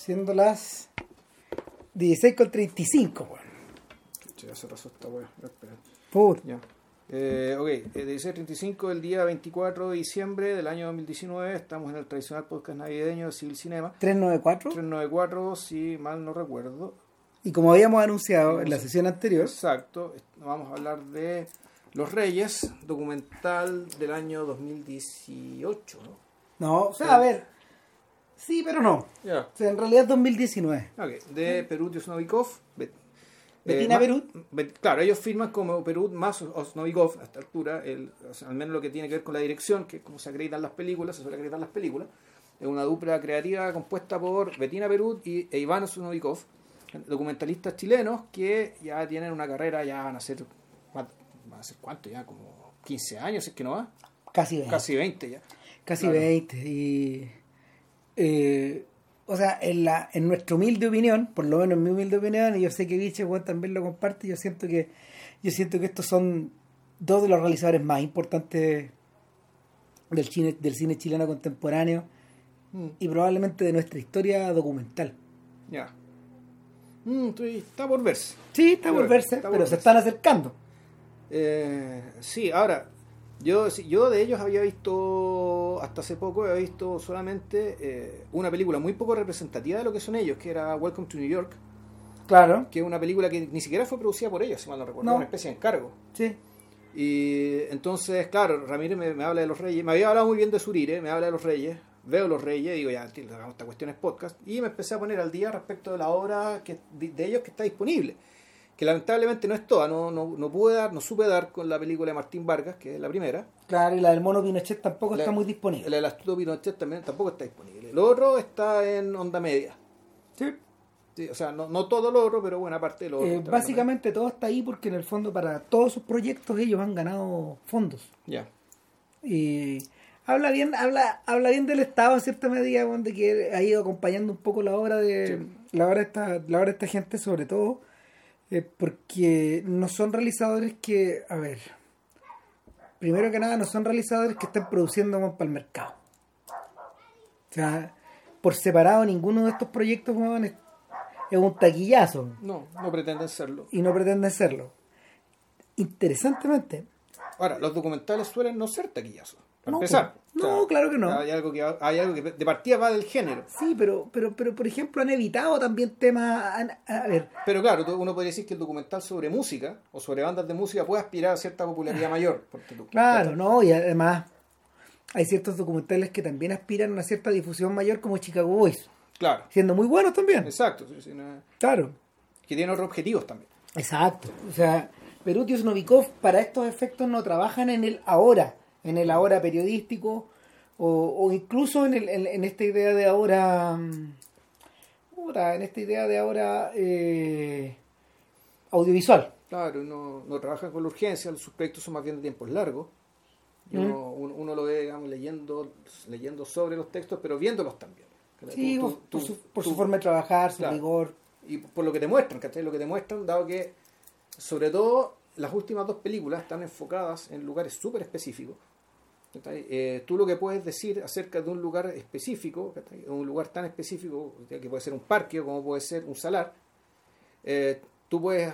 Siendo las 16 con 35, weón. Ya se pasó esta wea. Espera. Puta. Ya. Eh, ok, eh, 16.35 del día 24 de diciembre del año 2019. Estamos en el tradicional podcast navideño de Civil Cinema. 394. 394, si mal no recuerdo. Y como habíamos anunciado en la sesión anterior, Exacto. Vamos a hablar de Los Reyes, documental del año 2018, ¿no? no, o sea, a ver, sí, pero no. O sea, en realidad 2019. Ok, de Perut y Osnovikov. Bet- Bettina eh, ma- Perut. Bet- claro, ellos firman como Perut más Osnovikov a esta altura, el, o sea, al menos lo que tiene que ver con la dirección, que es como se acreditan las películas, se suele acreditar las películas. Es una dupla creativa compuesta por Bettina Perut y, e Iván Osnovikov, documentalistas chilenos que ya tienen una carrera, ya van a ser, van a ser cuánto ya, como 15 años, es que no va, Casi 20. casi 20 ya. Casi Claro. 20. Y, eh, o sea, en, la, en nuestra humilde opinión, por lo menos en mi humilde opinión, y yo sé que Viche Juan también lo comparte, yo siento que yo siento que estos son dos de los realizadores más importantes del cine, del cine chileno contemporáneo Mm, y probablemente de nuestra historia documental. ya. Mm, está por verse. Sí, está por verse, está por pero se verse. están acercando. Eh, sí, ahora, yo, sí, yo de ellos había visto, hasta hace poco, había visto solamente eh, una película muy poco representativa de lo que son ellos, que era Welcome to New York, Claro, que es una película que ni siquiera fue producida por ellos, si mal no recuerdo, No. una especie de encargo. sí. Y entonces, claro, Ramírez me, me habla de los Reyes, me había hablado muy bien de Surire, me habla de los Reyes, veo los Reyes, digo, ya, esta cuestión es podcast, y me empecé a poner al día respecto de la obra que, de, de ellos que está disponible, que lamentablemente no es toda, no, no, no pude dar, no supe dar con la película de Martín Vargas, que es la primera, Claro, y la del mono Pinochet tampoco La- está muy disponible. la del astuto Pinochet también tampoco está disponible. Lo otro está en onda media. Sí. Sí, o sea, no, no todo lo otro, pero buena parte de lo. Eh, básicamente todo está ahí porque en el fondo para todos sus proyectos ellos han ganado fondos. media. Y habla bien, habla, habla bien del Estado en cierta medida, weón, de que ha ido acompañando un poco la obra de la obra de esta, la obra de esta gente, sobre todo, eh, porque no son realizadores que, a ver, primero que nada, no son realizadores que estén produciendo para el mercado. O sea, por separado, ninguno de estos proyectos weón, es, es un taquillazo. No, no pretenden serlo. y no pretenden serlo. Interesantemente, Ahora, los documentales suelen no ser taquillazos. Para No, empezar. No, claro que no. Hay algo que, hay algo que de partida va del género. Sí, pero, pero, pero por ejemplo han evitado también temas, a ver, Pero claro, uno podría decir que el documental sobre música o sobre bandas de música puede aspirar a cierta popularidad mayor. porque tú- claro, ¿no? Y además hay ciertos documentales que también aspiran a una cierta difusión mayor como Chicago Boys, Claro, siendo muy buenos también. exacto. Claro. que tienen otros objetivos también. Exacto. O sea, Perutius Novikov para estos efectos no trabajan en el ahora, en el ahora periodístico o, o incluso en, el, en, en esta idea de ahora, mm, en esta idea de ahora eh, audiovisual. Claro, no, no trabajan con la urgencia, sus proyectos son más bien de tiempos largos. Uno, uno, uno lo ve, digamos, leyendo, leyendo sobre los textos, pero viéndolos también. Sí, Tú- por, tú- por su, por tú- su forma de trabajar, su Claro. rigor. Y por lo que te muestran, ¿cachai? Lo que te muestran, dado que, sobre todo, las últimas dos películas están enfocadas en lugares súper específicos. Eh, tú lo que puedes decir acerca de un lugar específico, un lugar tan específico, que puede ser un parque o como puede ser un salar, eh, tú puedes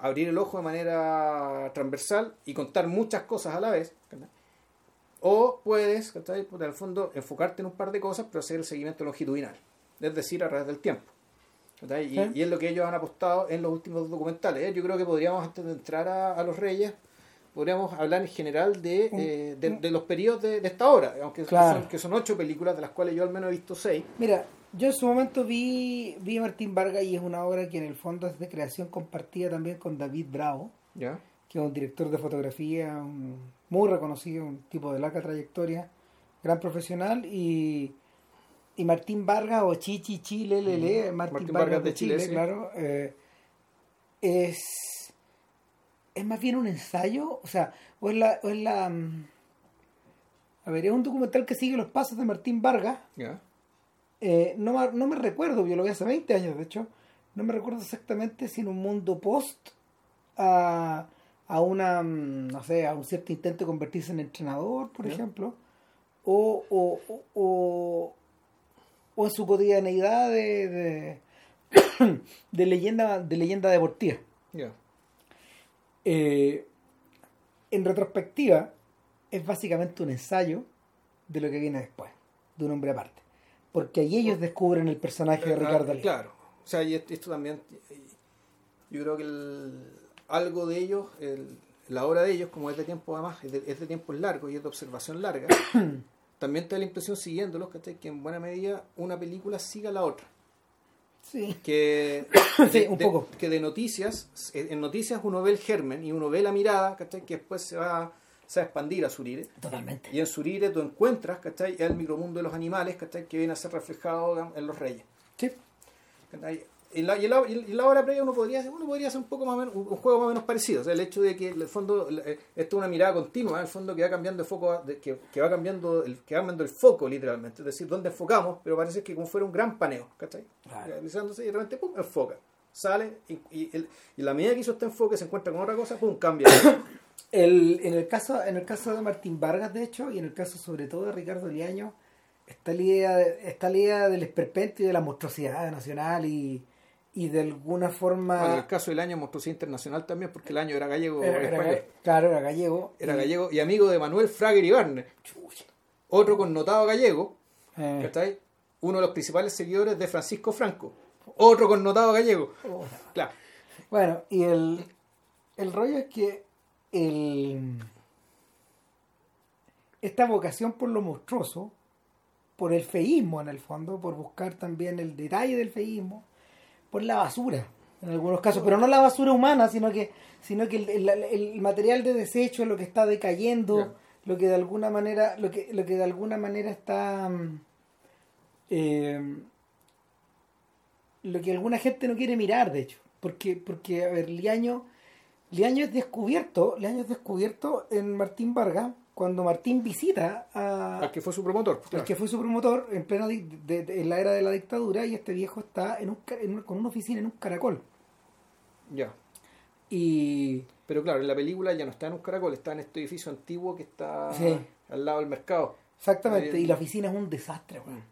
abrir el ojo de manera transversal y contar muchas cosas a la vez. O puedes, en el fondo, enfocarte en un par de cosas, pero hacer el seguimiento longitudinal, es decir, a través del tiempo. Y, y es lo que ellos han apostado en los últimos documentales. ¿eh? Yo creo que podríamos, antes de entrar a, a Los Reyes, podríamos hablar en general de, eh, de, de los periodos de, de esta obra, aunque Claro. son, que son ocho películas, de las cuales yo al menos he visto seis. Mira, yo en su momento vi, vi a Martín Vargas y es una obra que en el fondo es de creación compartida también con David Bravo, ¿ya? que es un director de fotografía un- muy reconocido, un tipo de larga trayectoria, gran profesional, y, y Martín Vargas o Chichi Chile, Lele, Martín, Martín Vargas, Vargas de de Chile, Chile, sí. claro, eh, es, es más bien un ensayo, o sea, o es la... O es la mm, a ver, es un documental que sigue los pasos de Martín Vargas, eh, no, me- no me recuerdo, yo lo vi hace 20 años de hecho, no me recuerdo exactamente si en un mundo post a, a una, mm, no sé, a un cierto intento de convertirse en entrenador, por ejemplo, o, o, o, o- en su cotidianeidad de, de, de leyenda de leyenda deportiva. Ya. Eh, en retrospectiva, es básicamente un ensayo de lo que viene después, de un hombre aparte. Porque ahí ellos descubren el personaje de Ricardo Lee. Claro. O sea, y esto, también. Yo creo que el- algo de ellos, el- la obra de ellos, como es de tiempo además, es de, es de tiempos largos y es de observación larga, también te da la impresión siguiéndolos ¿cachai? que en buena medida una película siga a la otra. Sí. que Sí, de, que de noticias en noticias uno ve el germen y uno ve la mirada ¿cachai? que después se va, se va a expandir a Surire Totalmente. y en Surire tú encuentras ¿cachai? el micromundo de los animales ¿cachai? que viene a ser reflejado en los reyes Sí. ¿cachai? Y la, y la, y la obra previa uno podría uno podría hacer un poco más o menos, un juego más o menos parecido o sea el hecho de que en el fondo eh, esto es una mirada continua en el fondo que va cambiando de foco que, que va cambiando el que va cambiando el foco literalmente es decir dónde enfocamos pero parece que como fuera un gran paneo ¿cachai? Claro. realizándose y de repente pum enfoca sale y, y, el- y la medida que hizo este enfoque se encuentra con otra cosa pum cambia El, en, el caso, en el caso de Martín Vargas, de hecho, y en el caso sobre todo de Ricardo Liaño, está la idea, de- está la idea del esperpento y de la monstruosidad nacional y, y de alguna forma... bueno, el caso del año monstruosidad internacional también porque el año era gallego era- era- español. claro, era gallego. era y- gallego y amigo de Manuel Frager Ibarne otro connotado gallego eh, ¿cachai? uno de los principales seguidores de Francisco Franco otro connotado gallego oh, claro Bueno, y el, el rollo es que el, esta vocación por lo monstruoso, por el feísmo en el fondo, por buscar también el detalle del feísmo, por la basura en algunos casos, pero no la basura humana, sino que, sino que el, el- el material de desecho, lo que está decayendo, lo que de alguna manera, lo que, lo que de alguna manera está mm, eh, lo que alguna gente no quiere mirar, de hecho. Porque, porque a ver, Liaño, Liaño es descubierto, Liaño es descubierto en Martín Vargas, cuando Martín visita a, al que fue su promotor el que fue su promotor en plena de- de- en la era de la dictadura y este viejo está en un, en un- con una oficina en un caracol. ya Y pero claro en la película ya no está en un caracol está en este edificio antiguo que está Sí. al lado del mercado exactamente, Ahí- y la oficina es un desastre, weón.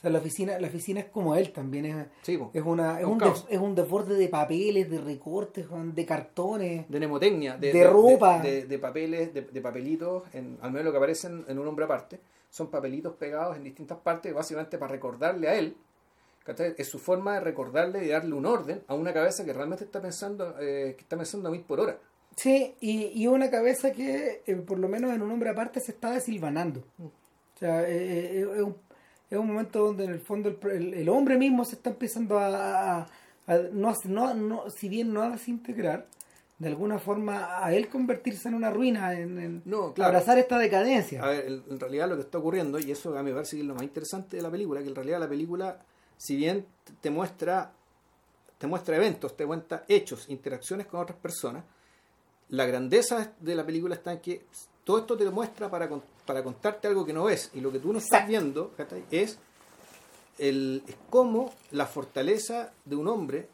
O sea, la oficina, la oficina es como él también, es, sí es una, es Un un, des- es un desborde de papeles, de recortes, de cartones. de nemotecnia, de, De ropa. de, de papeles, de, de papelitos, en, al menos lo que aparecen en un hombre aparte, son papelitos pegados en distintas partes, básicamente para recordarle a él, es su forma de recordarle y darle un orden a una cabeza que realmente está pensando, eh, que está pensando a mil por hora. Sí, y, y una cabeza que eh, por lo menos en un hombre aparte se está desilvanando. O sea, eh, eh, es, un, es un momento donde en el fondo el, el- el hombre mismo se está empezando a, a- a- no, no, no, si bien no a desintegrar, de alguna forma a él convertirse en una ruina, en, en No, claro. abrazar esta decadencia. A ver, en realidad lo que está ocurriendo, y eso a mí me parece que es lo más interesante de la película, que en realidad la película, si bien te- muestra, te muestra eventos, te muestra hechos, interacciones con otras personas, la grandeza de la película está en que todo esto te lo muestra para, para contarte algo que no ves, y lo que tú no estás viendo es, el, es cómo la fortaleza de un hombre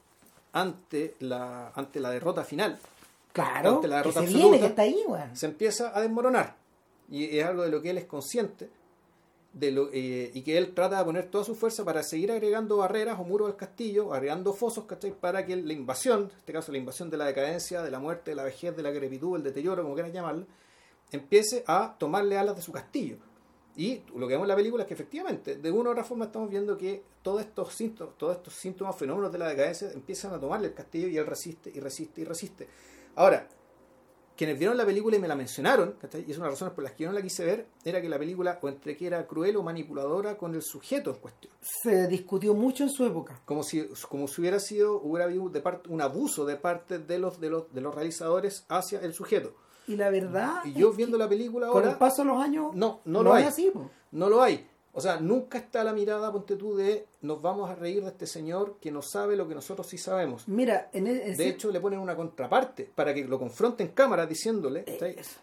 ante la, ante la derrota final. Claro, ante la que derrota se absoluta, viene, que está ahí, se empieza a desmoronar. Y es algo de lo que él es consciente de lo, eh, y que él trata de poner toda su fuerza para seguir agregando barreras o muros al castillo, agregando fosos, ¿cachai? Para que la invasión, en este caso la invasión de la decadencia, de la muerte, de la vejez, de la crepitud, el deterioro, como quieras llamarlo, empiece a tomarle alas de su castillo. Y lo que vemos en la película es que efectivamente, de una u otra forma estamos viendo que todos estos síntomas, todos estos síntomas, fenómenos de la decadencia empiezan a tomarle el castillo y él resiste y resiste y resiste. Ahora, quienes vieron la película y me la mencionaron, y es una de las razones por las que yo no la quise ver, era que la película o entre que era cruel o manipuladora con el sujeto en cuestión. Se discutió mucho en su época. Como si, como si hubiera sido, hubiera habido de parte, un abuso de parte de los, de, los, de los realizadores hacia el sujeto. Y la verdad. Y yo viendo la película Con el ahora, paso de los años. no, no lo hay. es así, po. No lo hay. O sea, nunca está la mirada, ponte tú, de nos vamos a reír de este señor que no sabe lo que nosotros sí sabemos. Mira, en, e- ese- De hecho, le ponen una contraparte para que lo confronte en cámara diciéndole,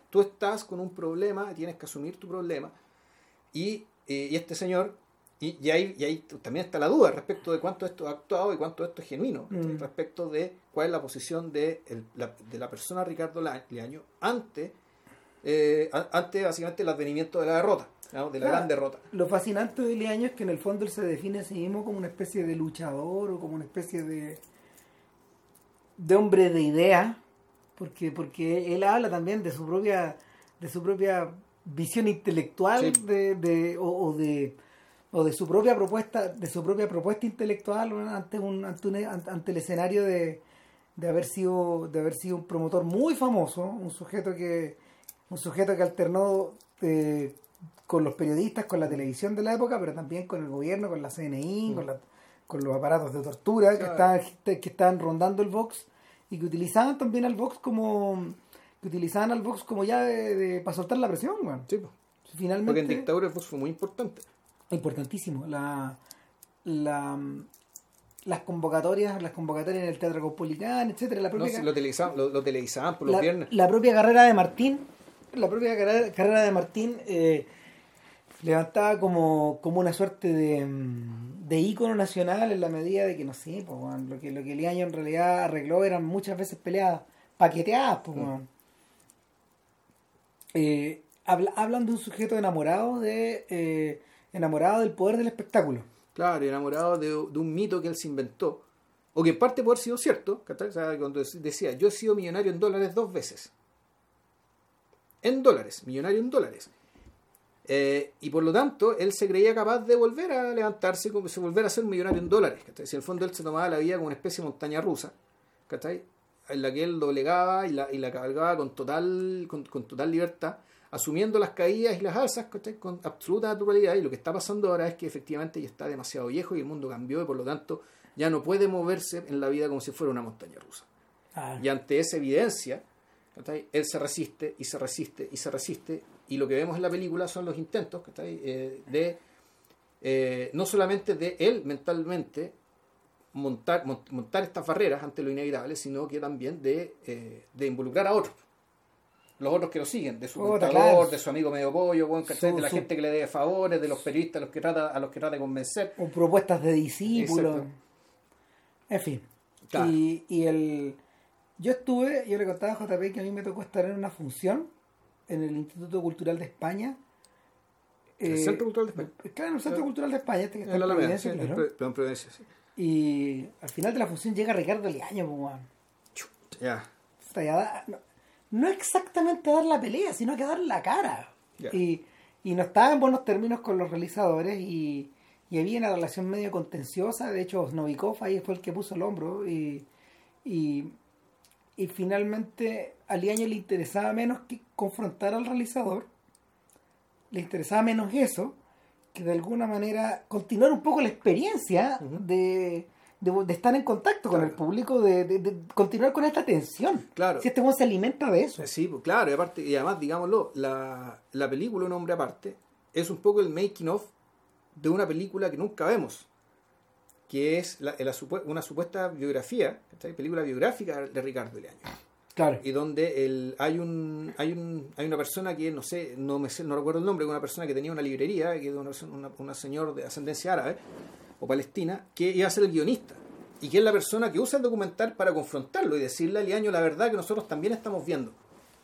tú estás con un problema, tienes que asumir tu problema. Y, eh, y este señor, y, y ahí, y ahí también está la duda respecto de cuánto esto es actuado y cuánto esto es genuino. Mm. respecto de cuál es la posición de, el- la, de la persona Ricardo Leaño ante, eh, ante básicamente el advenimiento de la derrota. ¿no? de la Claro. gran derrota. Lo fascinante de Leaño es que en el fondo él se define a sí mismo como una especie de luchador o como una especie de de hombre de idea, porque porque él habla también de su propia de su propia visión intelectual Sí. de, de- o, o de o de su propia propuesta de su propia propuesta intelectual ante un ante, un- ante el escenario de, de haber sido de haber sido un promotor muy famoso un sujeto que un sujeto que alternó eh, con los periodistas con la televisión de la época pero también con el gobierno con la CNI con la- con los aparatos de tortura que estaban que estaban rondando el Vox y que utilizaban también al Vox como que utilizaban al Vox como ya de, de- para soltar la presión. Sí, po. finalmente porque en dictadura el Vox fue muy importante. Importantísimo la, la las convocatorias las convocatorias en el teatro Caupolicán etcétera la No, propia, si lo, televisaban, lo, lo televisaban por los la, viernes. la propia carrera de Martín la propia carrera, carrera de Martín eh, levantaba como, como una suerte de, mm, de ícono nacional en la medida de que no sé pues, lo que lo que Liaño en realidad arregló eran muchas veces peleadas paqueteadas pues, weón. Eh, habla- hablan de un sujeto enamorado de eh, enamorado del poder del espectáculo Claro, enamorado de, un mito que él se inventó, o que en parte puede haber sido cierto. O sea, cuando dec- decía, yo he sido millonario en dólares dos veces. En dólares, millonario en dólares. Eh, y por lo tanto, él se creía capaz de volver a levantarse, como se volver a ser millonario en dólares. Si en el fondo él se tomaba la vida como una especie de montaña rusa, en la que él doblegaba y la, y la cabalgaba con total, con total libertad, asumiendo las caídas y las alzas con absoluta naturalidad. Y lo que está pasando ahora es que efectivamente ya está demasiado viejo y el mundo cambió y por lo tanto ya no puede moverse en la vida como si fuera una montaña rusa. Ah, Y ante esa evidencia, él se resiste y se resiste y se resiste. Y lo que vemos en la película son los intentos. Eh, de, eh, no solamente de él mentalmente montar, mon- montar estas barreras ante lo inevitable, sino que también de, eh, de involucrar a otros. Los otros que lo siguen, de su contador, claro. de su amigo medio pollo, de la su- gente que le dé favores, de los periodistas a los que trata, a los que trata de convencer. o propuestas de discípulos. Exacto. En fin. Claro. Y, y el. Yo estuve, yo le contaba a JP que a mí me tocó estar en una función en el Instituto Cultural de España. El Eh, Centro Cultural de España. Claro, en el Centro Cultural de España, este que está En en la sí, Providencia, en claro. En Providencia, sí. Y al final de la función llega Ricardo Liaño, pues. Ya. O sea, no, exactamente dar la pelea, sino que dar la cara. Y, y no estaba en buenos términos con los realizadores y, y había una relación medio contenciosa. De hecho, Novikov ahí fue el que puso el hombro y, y, y finalmente a Liaño le interesaba menos que confrontar al realizador. Le interesaba menos eso que de alguna manera continuar un poco la experiencia de, de, de estar en contacto con el público, de, de- de continuar con esta tensión. Claro. Si este weón se alimenta de eso. Sí, pues claro, y aparte, y además, digámoslo, la, la película Un hombre aparte es un poco el making of de una película que nunca vemos, que es la- la una supuesta biografía, película biográfica de Ricardo Leaño, Claro. y donde el, hay un hay un hay una persona que no sé, no me sé, no recuerdo el nombre, una persona que tenía una librería, que era una, una, una señora de ascendencia árabe o palestina, que iba a ser el guionista. Y que es la persona que usa el documental para confrontarlo y decirle a Liaño la verdad que nosotros también estamos viendo.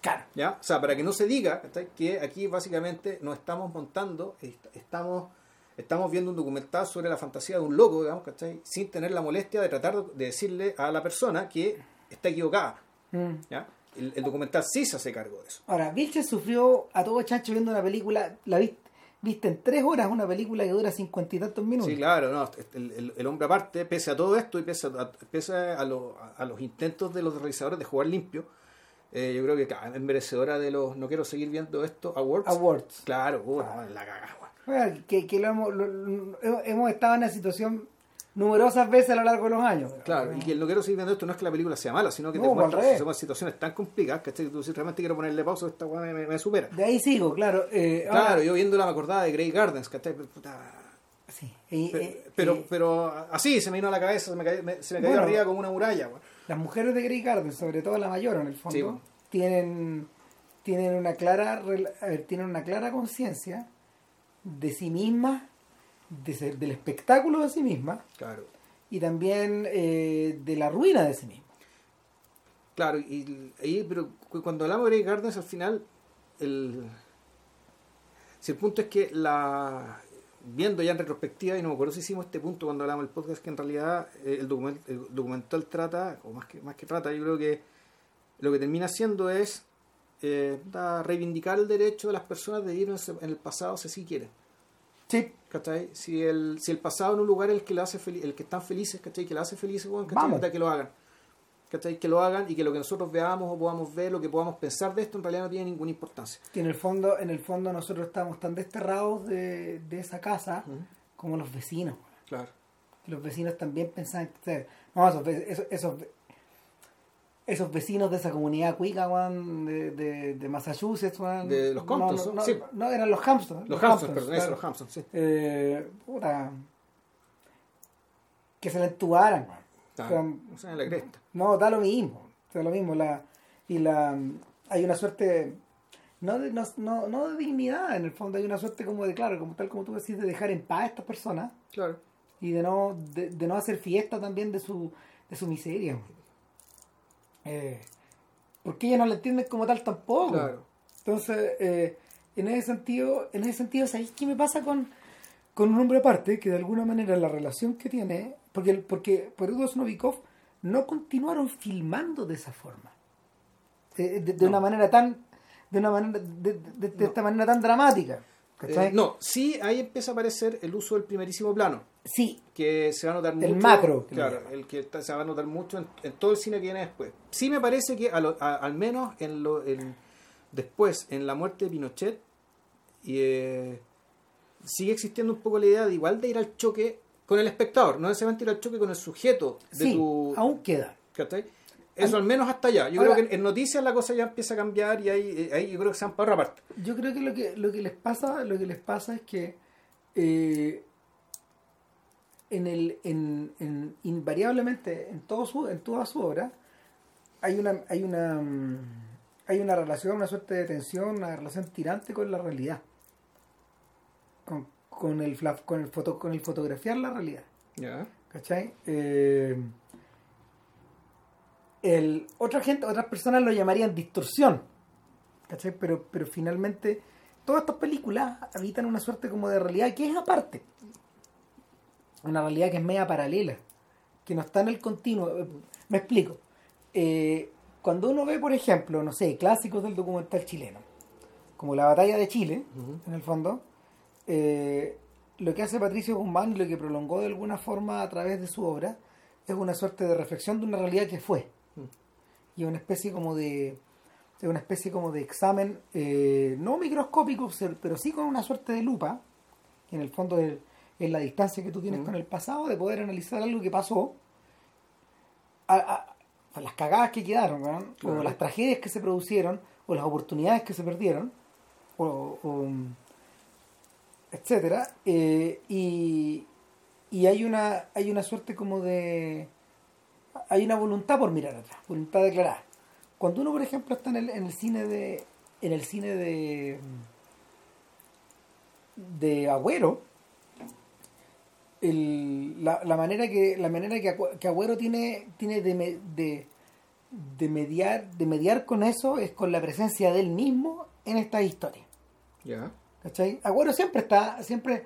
Claro. ¿Ya? O sea, para que no se diga que aquí básicamente nos estamos montando, est- estamos, estamos viendo un documental sobre la fantasía de un loco, digamos, ¿cachai? sin tener la molestia de tratar de decirle a la persona que está equivocada. Mm. ¿ya? El, el documental sí se hace cargo de eso. Ahora, Vilches sufrió a todo chancho viendo una película, la viste, viste en tres horas una película que dura cincuenta y tantos minutos. Sí, claro, no, el, el- el hombre aparte, pese a todo esto y pese a, pese a, lo- a los intentos de los realizadores de jugar limpio, eh, yo creo que es merecedora de los, no quiero seguir viendo esto, awards. Awards. Claro, puta, la cagada, weón. Bueno, que, que lo hemos, lo- lo- hemos estado en una situación numerosas veces a lo largo de los años. Claro, y que el no quiero seguir viendo esto no es que la película sea mala, sino que No, te muestra situaciones tan complicadas que tú si realmente quiero ponerle pausa, esta weá me, me- me supera. De ahí sigo, claro. eh, ahora- Claro, yo viéndola me acordaba de Grey Gardens, ¿cachai? Puta, sí, y, Pero, eh, pero, eh, pero así se me vino a la cabeza, se me cayó, me- se me cayó Bueno. arriba como una muralla. weón. las mujeres de Grey Garden, sobre todo la mayor en el fondo, Sí, bueno. tienen, tienen una clara tienen una clara conciencia de sí mismas, de ser- del espectáculo de sí mismas Claro, y también eh, de la ruina de sí mismas. claro, y, y- pero cu- cuando hablamos de Grey Gardens al final, el, Si el punto es que la viendo ya en retrospectiva, y no me acuerdo si hicimos este punto cuando hablamos del podcast, que en realidad eh, el, document, el documental trata, o más que, más que trata, yo creo que lo que termina haciendo es eh, reivindicar el derecho de las personas de ir en el pasado si así quieren. Sí. ¿Cachai? Si el, si el pasado en un lugar es el que lo hace feliz, el que están felices, ¿cachai? Que lo hace feliz, bueno, ¿cachai? Que lo hagan. ¿cachai? Que lo hagan y que lo que nosotros veamos o podamos ver, lo que podamos pensar de esto en realidad no tiene ninguna importancia. Que en el fondo, en el fondo nosotros estamos tan desterrados de, de esa casa como los vecinos. Claro. Los vecinos también pensaban que no, esos, esos, esos, vecinos de esa comunidad cuica, de, de, de, Massachusetts, de los Comptons, no, no, eran los Hamptons. Los, Hamptons, perdón, los Hamptons, sí. Eh, puta, que se le entubaran, no, da lo mismo. Da lo mismo. La, y la hay una suerte no de, no, no, de dignidad en el fondo hay una suerte como de claro como tal como tú decís de dejar en paz a estas personas claro y de no de, no hacer fiesta también de su de su miseria eh, porque ellos no la entienden como tal tampoco claro. entonces eh, en ese sentido en ese sentido ¿sabéis qué me pasa con con un hombre aparte que de alguna manera la relación que tiene porque, porque Perudos Novikov no continuaron filmando de esa forma. De, una manera tan. De una manera. De, esta manera tan dramática. Eh, no, sí, ahí empieza a aparecer el uso del primerísimo plano. Sí. Que se va a notar mucho. El macro. Claro, el que se va a notar mucho en, todo el cine que viene después. Sí me parece que al menos en lo, después, en la muerte de Pinochet, y, eh, sigue existiendo un poco la idea de igual de ir al choque con el espectador, no necesariamente ir al choque con el sujeto de sí, tu. Aún queda. Eso al menos hasta allá. Yo creo que en noticias la cosa ya empieza a cambiar y ahí, ahí yo creo que se han para otra parte. Yo creo que lo que lo que les pasa, lo que les pasa es que eh, en el, en, en, invariablemente en todo su, en toda su obra hay una, hay una hay una relación, una suerte de tensión, una relación tirante con la realidad. Con, con el, con el, foto, con el fotografiar la realidad. ¿Cachai? Eh, el, otra gente, otras personas lo llamarían distorsión. ¿Cachai? Pero, pero finalmente todas estas películas habitan una suerte como de realidad que es aparte. Una realidad que es media paralela. Que no está en el continuo. Me explico. Eh, cuando uno ve, por ejemplo, no sé, clásicos del documental chileno, como la batalla de Chile, en el fondo, eh, lo que hace Patricio Guzmán y lo que prolongó de alguna forma a través de su obra es una suerte de reflexión de una realidad que fue y una especie como de una especie como de examen eh, no microscópico pero sí con una suerte de lupa que en el fondo es, la distancia que tú tienes con el pasado de poder analizar algo que pasó. A, las cagadas que quedaron o las tragedias que se produjeron o las oportunidades que se perdieron o etcétera. Eh, y, y hay una hay una suerte como de hay una voluntad por mirar atrás voluntad declarada cuando uno por ejemplo está en el, en el cine de en el cine de de Agüero el, la, la, manera que la manera que, que Agüero tiene tiene de, de, de mediar de mediar con eso es con la presencia de él mismo en esta historia ya ¿Cachai? Agüero siempre está, siempre,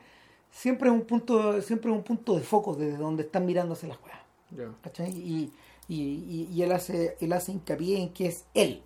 siempre es un punto, siempre es un punto de foco desde donde están mirándose las cosas. Y, y, y, él hace, él hace hincapié en que es él.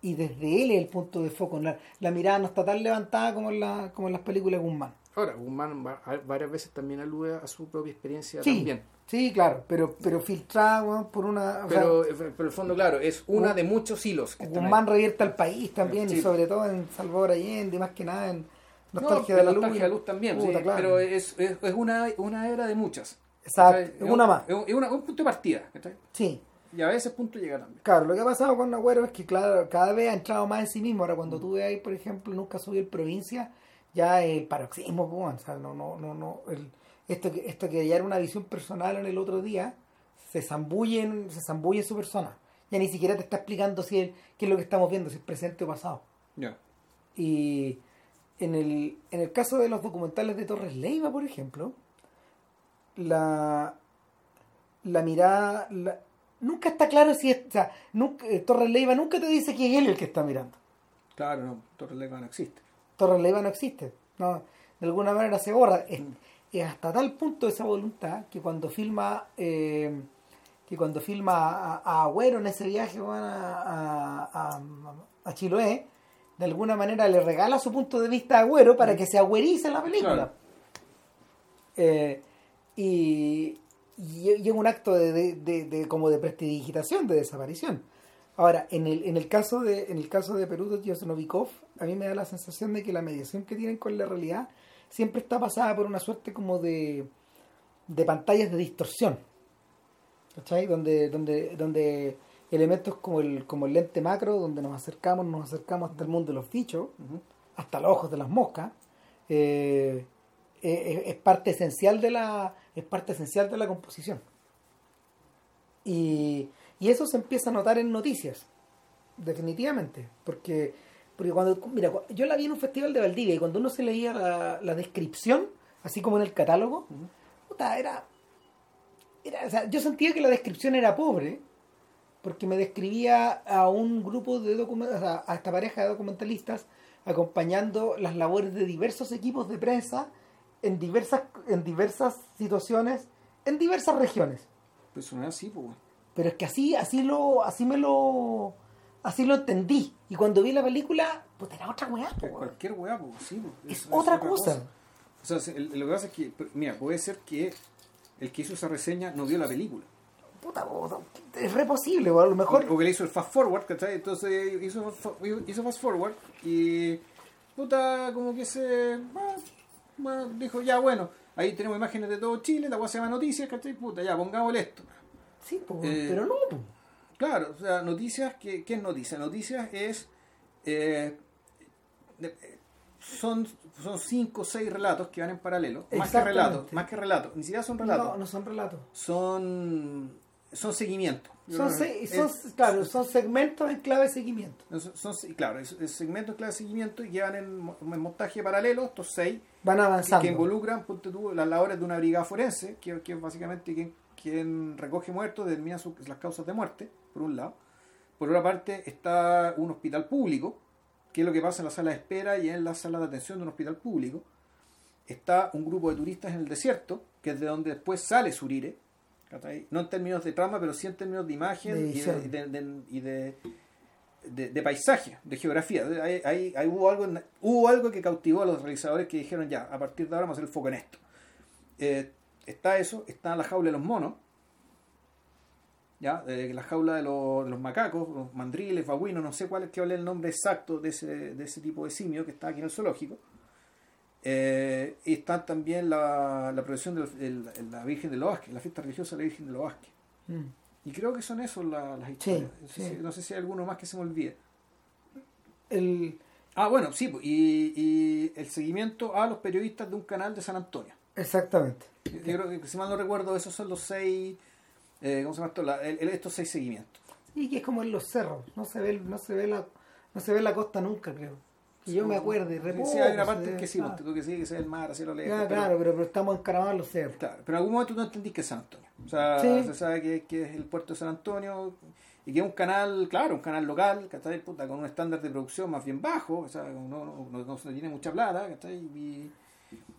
Y desde él es el punto de foco. La, la mirada no está tan levantada como en, la, como en las películas de Guzmán. Ahora, Guzmán varias veces también alude a su propia experiencia también. Sí, claro, pero, pero filtrado por una... Pero, eh, pero el fondo, claro, es una de muchos hilos. Que Guzmán revierte al país también, y sobre todo en Salvador Allende, más que nada en Nostalgia de la Luz. Nostalgia de la Luz también, sí, pero es, es, es, una, una era de muchas. Exacto, es una más. Es una, un punto de partida. Sí. Y a veces punto llega también. Claro, lo que ha pasado con Agüero es que, claro, cada vez ha entrado más en sí mismo. Ahora, cuando mm. tú ves ahí, por ejemplo, Nunca subí el provincia, ya el paroxismo, o sea, no, no, no, no, el, esto, esto que ya era una visión personal en el otro día, se zambulle en, se zambulle en su persona. Ya ni siquiera te está explicando si el, qué es lo que estamos viendo, si es presente o pasado. Ya. Y en el, en el caso de los documentales de Torres Leiva, por ejemplo, la, la mirada... nunca está claro si es... O nunca, eh, Torres Leiva nunca te dice que es él el que está mirando. Claro, no, Torres Leiva no existe. Torres Leiva no existe. No, de alguna manera se borra. Es, es hasta tal punto esa voluntad que cuando filma eh, que cuando filma a, a Agüero en ese viaje a, a, a, Chiloé, de alguna manera le regala su punto de vista a Agüero para que se agüerice la película. Claro. Eh, y, y, es un acto de, de- de- como de prestidigitación, de desaparición. Ahora, en el, en el caso de en el caso de Perú de a mí me da la sensación de que la mediación que tienen con la realidad siempre está pasada por una suerte como de, de pantallas de distorsión. ¿Cachai? Donde, donde, donde elementos como el, como el lente macro, donde nos acercamos, nos acercamos hasta el mundo de los bichos, hasta los ojos de las moscas, eh, eh, es, parte esencial de la es parte esencial de la composición. Y, y eso se empieza a notar en noticias definitivamente porque porque cuando mira yo la vi en un festival de Valdivia y cuando uno se leía la, la descripción así como en el catálogo puta, era, era o sea, yo sentía que la descripción era pobre porque me describía a un grupo de documentalistas, a esta pareja de documentalistas acompañando las labores de diversos equipos de prensa en diversas, en diversas situaciones, en diversas regiones. Pues es así, pues. Pero es que así, así lo, así me lo, así lo entendí. Y cuando vi la película, pues era otra weá, po, Es weón. cualquier weá, pues, sí, pues. Es otra cosa. O sea, lo que pasa es que, mira, puede ser que el que hizo esa reseña no vio la película. Puta, po, es re posible, a lo mejor. Porque le hizo el fast forward, ¿cachai? Entonces hizo, hizo fast forward y puta, como que se. Ah, dijo, ya bueno, ahí tenemos imágenes de todo Chile, la weá se llama noticias, ¿cachai? Puta, ya, pongámosle esto. Sí, po, Eh, pero no, po. Claro, o sea, noticias, ¿qué, qué es noticia? Noticias es. eh, de- eh, son, son cinco o seis relatos que van en paralelo. Más que relatos, más que relatos. Ni siquiera son relatos. No, no son relatos. Son. Son seguimientos. Son, se- Es- son, claro, son segmentos en clave de seguimiento. Son, son- claro, es, es segmentos clave de seguimiento y llevan en, en montaje paralelo estos seis Van avanzando. que involucran ponte tú, las labores de una brigada forense, que, que es básicamente quien, quien recoge muertos, determina su- las causas de muerte, por un lado. Por otra parte está un hospital público, que es lo que pasa en la sala de espera y en la sala de atención de un hospital público. Está un grupo de turistas en el desierto, que es de donde después sale Surire. No en términos de trama, pero sí en términos de imagen y de, de- de- y de- paisaje, de geografía. Hay- hay- hay- hubo, algo, hubo algo que cautivó a los realizadores que dijeron, ya, a partir de ahora vamos a hacer el foco en esto. Eh, está eso, está la jaula de los monos, ya, Eh, la jaula de los, de los macacos, los mandriles, babuinos, no sé cuál es que es el nombre exacto de ese, de ese tipo de simio que está aquí en el zoológico. Eh, y está también la, la procesión de la, Virgen de los Vázquez, la fiesta religiosa de la Virgen de los Vázquez. Mm. Y creo que son esos la- las historias. no, sé sí. Si, no sé si hay alguno más que se me olvide. El, Ah, bueno, sí, y, y el seguimiento a los periodistas de un canal de San Antonio. exactamente. Yo creo que, si mal no recuerdo, esos son los seis. eh, ¿Cómo se llama esto? La- el- el- estos seis seguimientos. Y que es como en los cerros, no se ve, no se ve la, no se ve la costa nunca, creo. Que yo me acuerde, reposo, sí, hay una parte ve- que sí, ah, pues, tú que sí, que el mar, así lo claro, pero, pero estamos encaramados en los cerros. Claro, pero en algún momento tú no entendís que es San Antonio. O sea, Sí. se sabe que, que es el puerto de San Antonio y que es un canal, claro, un canal local, ¿cachai? Puta, con un estándar de producción más bien bajo, o sea, no, no, no- tiene mucha plata, ¿cachai? Y,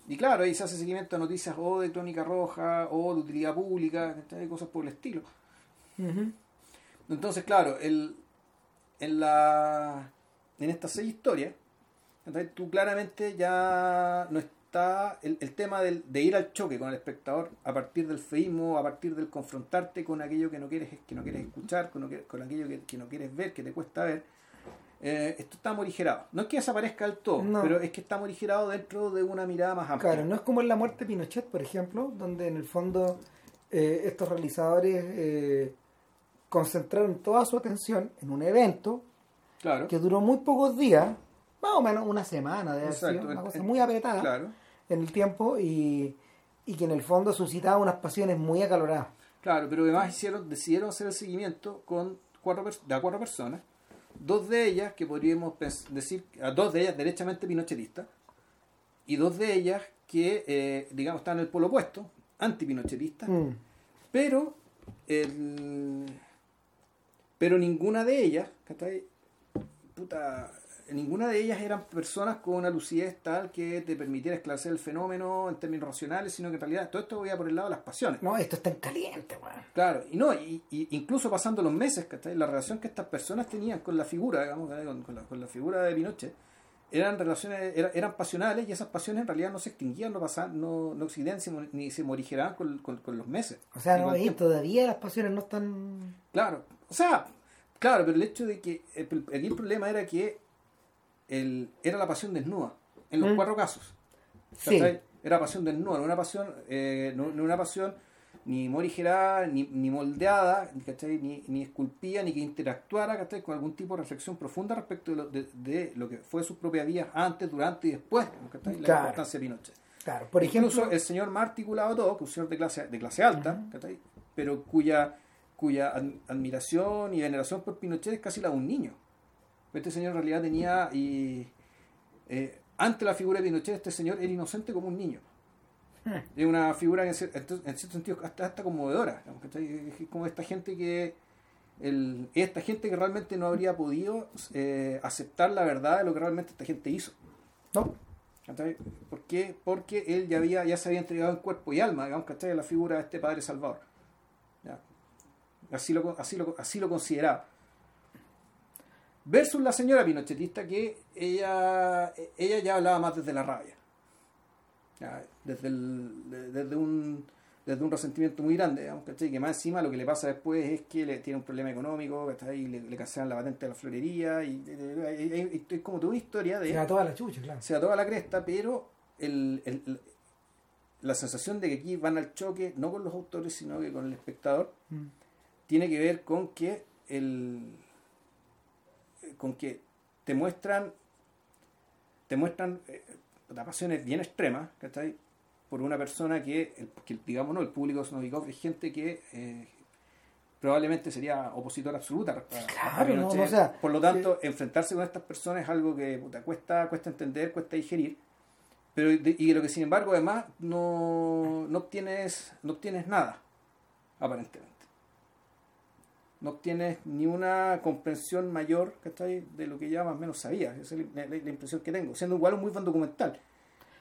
y claro, ahí se hace seguimiento a noticias o de Crónica Roja o de utilidad pública, ¿cachai? Cosas por el estilo. Entonces, claro, el, en, la, en estas seis historias, ¿cachai? tú claramente ya no está el, el tema del- de ir al choque con el espectador a partir del feísmo, a partir del confrontarte con aquello que no quieres, que no quieres escuchar, con, con aquello que, que no quieres ver, que te cuesta ver. Eh, esto está morigerado. No es que desaparezca del todo, No. pero es que está morigerado dentro de una mirada más amplia. Claro, no es como en la muerte de Pinochet, por ejemplo, donde en el fondo eh, estos realizadores eh, concentraron toda su atención en un evento Claro, que duró muy pocos días, más o menos una semana, de Exacto, sido una cosa muy apretada claro. en el tiempo y, y que en el fondo suscitaba unas pasiones muy acaloradas. Claro, pero además hicieron, decidieron hacer el seguimiento con cuatro de a cuatro personas, dos de ellas que podríamos decir, dos de ellas derechamente pinochetistas, y dos de ellas que, eh, digamos, están en el polo opuesto, antipinochetistas, Mm. pero el- pero ninguna de ellas. Puta, ninguna de ellas eran personas con una lucidez tal que te permitiera esclarecer el fenómeno en términos racionales, sino que en realidad todo esto voy por el lado de las pasiones. No, esto está en caliente, weón. Claro, y no, y, y incluso pasando los meses, ¿cachai? La relación que estas personas tenían con la figura, digamos, ¿cachai? con, con la, con la figura de Pinochet, eran relaciones, era- eran pasionales y esas pasiones en realidad no se extinguían, no pasaban, no, no mo- ni se morigeraban con, con- con los meses. O sea, no, todavía las pasiones no están... Claro, o sea, claro, pero el hecho de que el- el problema era que el, era la pasión desnuda, en los Mm. cuatro casos. Sí. Era pasión desnuda, no una pasión, eh, no, no una pasión ni morigerada, ni, ni moldeada. Ni, ni esculpida, ni que interactuara ¿cachai? con algún tipo de reflexión profunda respecto de lo, de, de lo que fue su propia vida antes, durante y después, ¿cachai? la Claro. importancia de Pinochet. Claro, por Incluso ejemplo... el señor más articulado todo, que es un señor de clase, de clase alta, pero cuya, cuya ad- admiración y veneración por Pinochet es casi la de un niño. Este señor en realidad tenía, y eh, ante la figura de Pinochet, este señor era inocente como un niño. Hmm. Es una figura que en cier- entonces, en cierto sentido hasta, hasta conmovedora. digamos, como esta gente que el, esta gente que realmente no habría podido eh, aceptar la verdad de lo que realmente esta gente hizo. No, ¿Cachai? ¿Por qué? Porque él ya había, ya se había entregado en cuerpo y alma, digamos, ¿cachai? A la figura de este padre salvador. Ya. Así lo, así lo, así lo consideraba. Versus la señora pinochetista que ella, ella ya hablaba más desde la rabia. Desde, el- de- desde un desde un resentimiento muy grande, digamos. Que más encima lo que le pasa después es que le tiene un problema económico. Y le, le cancelan la patente de la florería, y, y- y- y- es como toda una historia de se da toda la chucha, claro. se da toda la cresta, pero el, el- el- la sensación de que aquí van al choque, no con los autores, sino que con el espectador, Mm. tiene que ver con que el con que te muestran te muestran eh, pasiones bien extremas ¿cachai? por una persona que, el, que digamos no el público Snovikov es gente que eh, probablemente sería opositora absoluta Claro, no, o sea, por lo tanto enfrentarse con estas personas es algo que puta, cuesta cuesta entender cuesta digerir. Pero y lo que sin embargo además no, no obtienes no obtienes nada aparentemente no obtienes ni una comprensión mayor ¿cachai? de lo que ya más o menos sabías esa es la, la- la impresión que tengo siendo igual un muy buen documental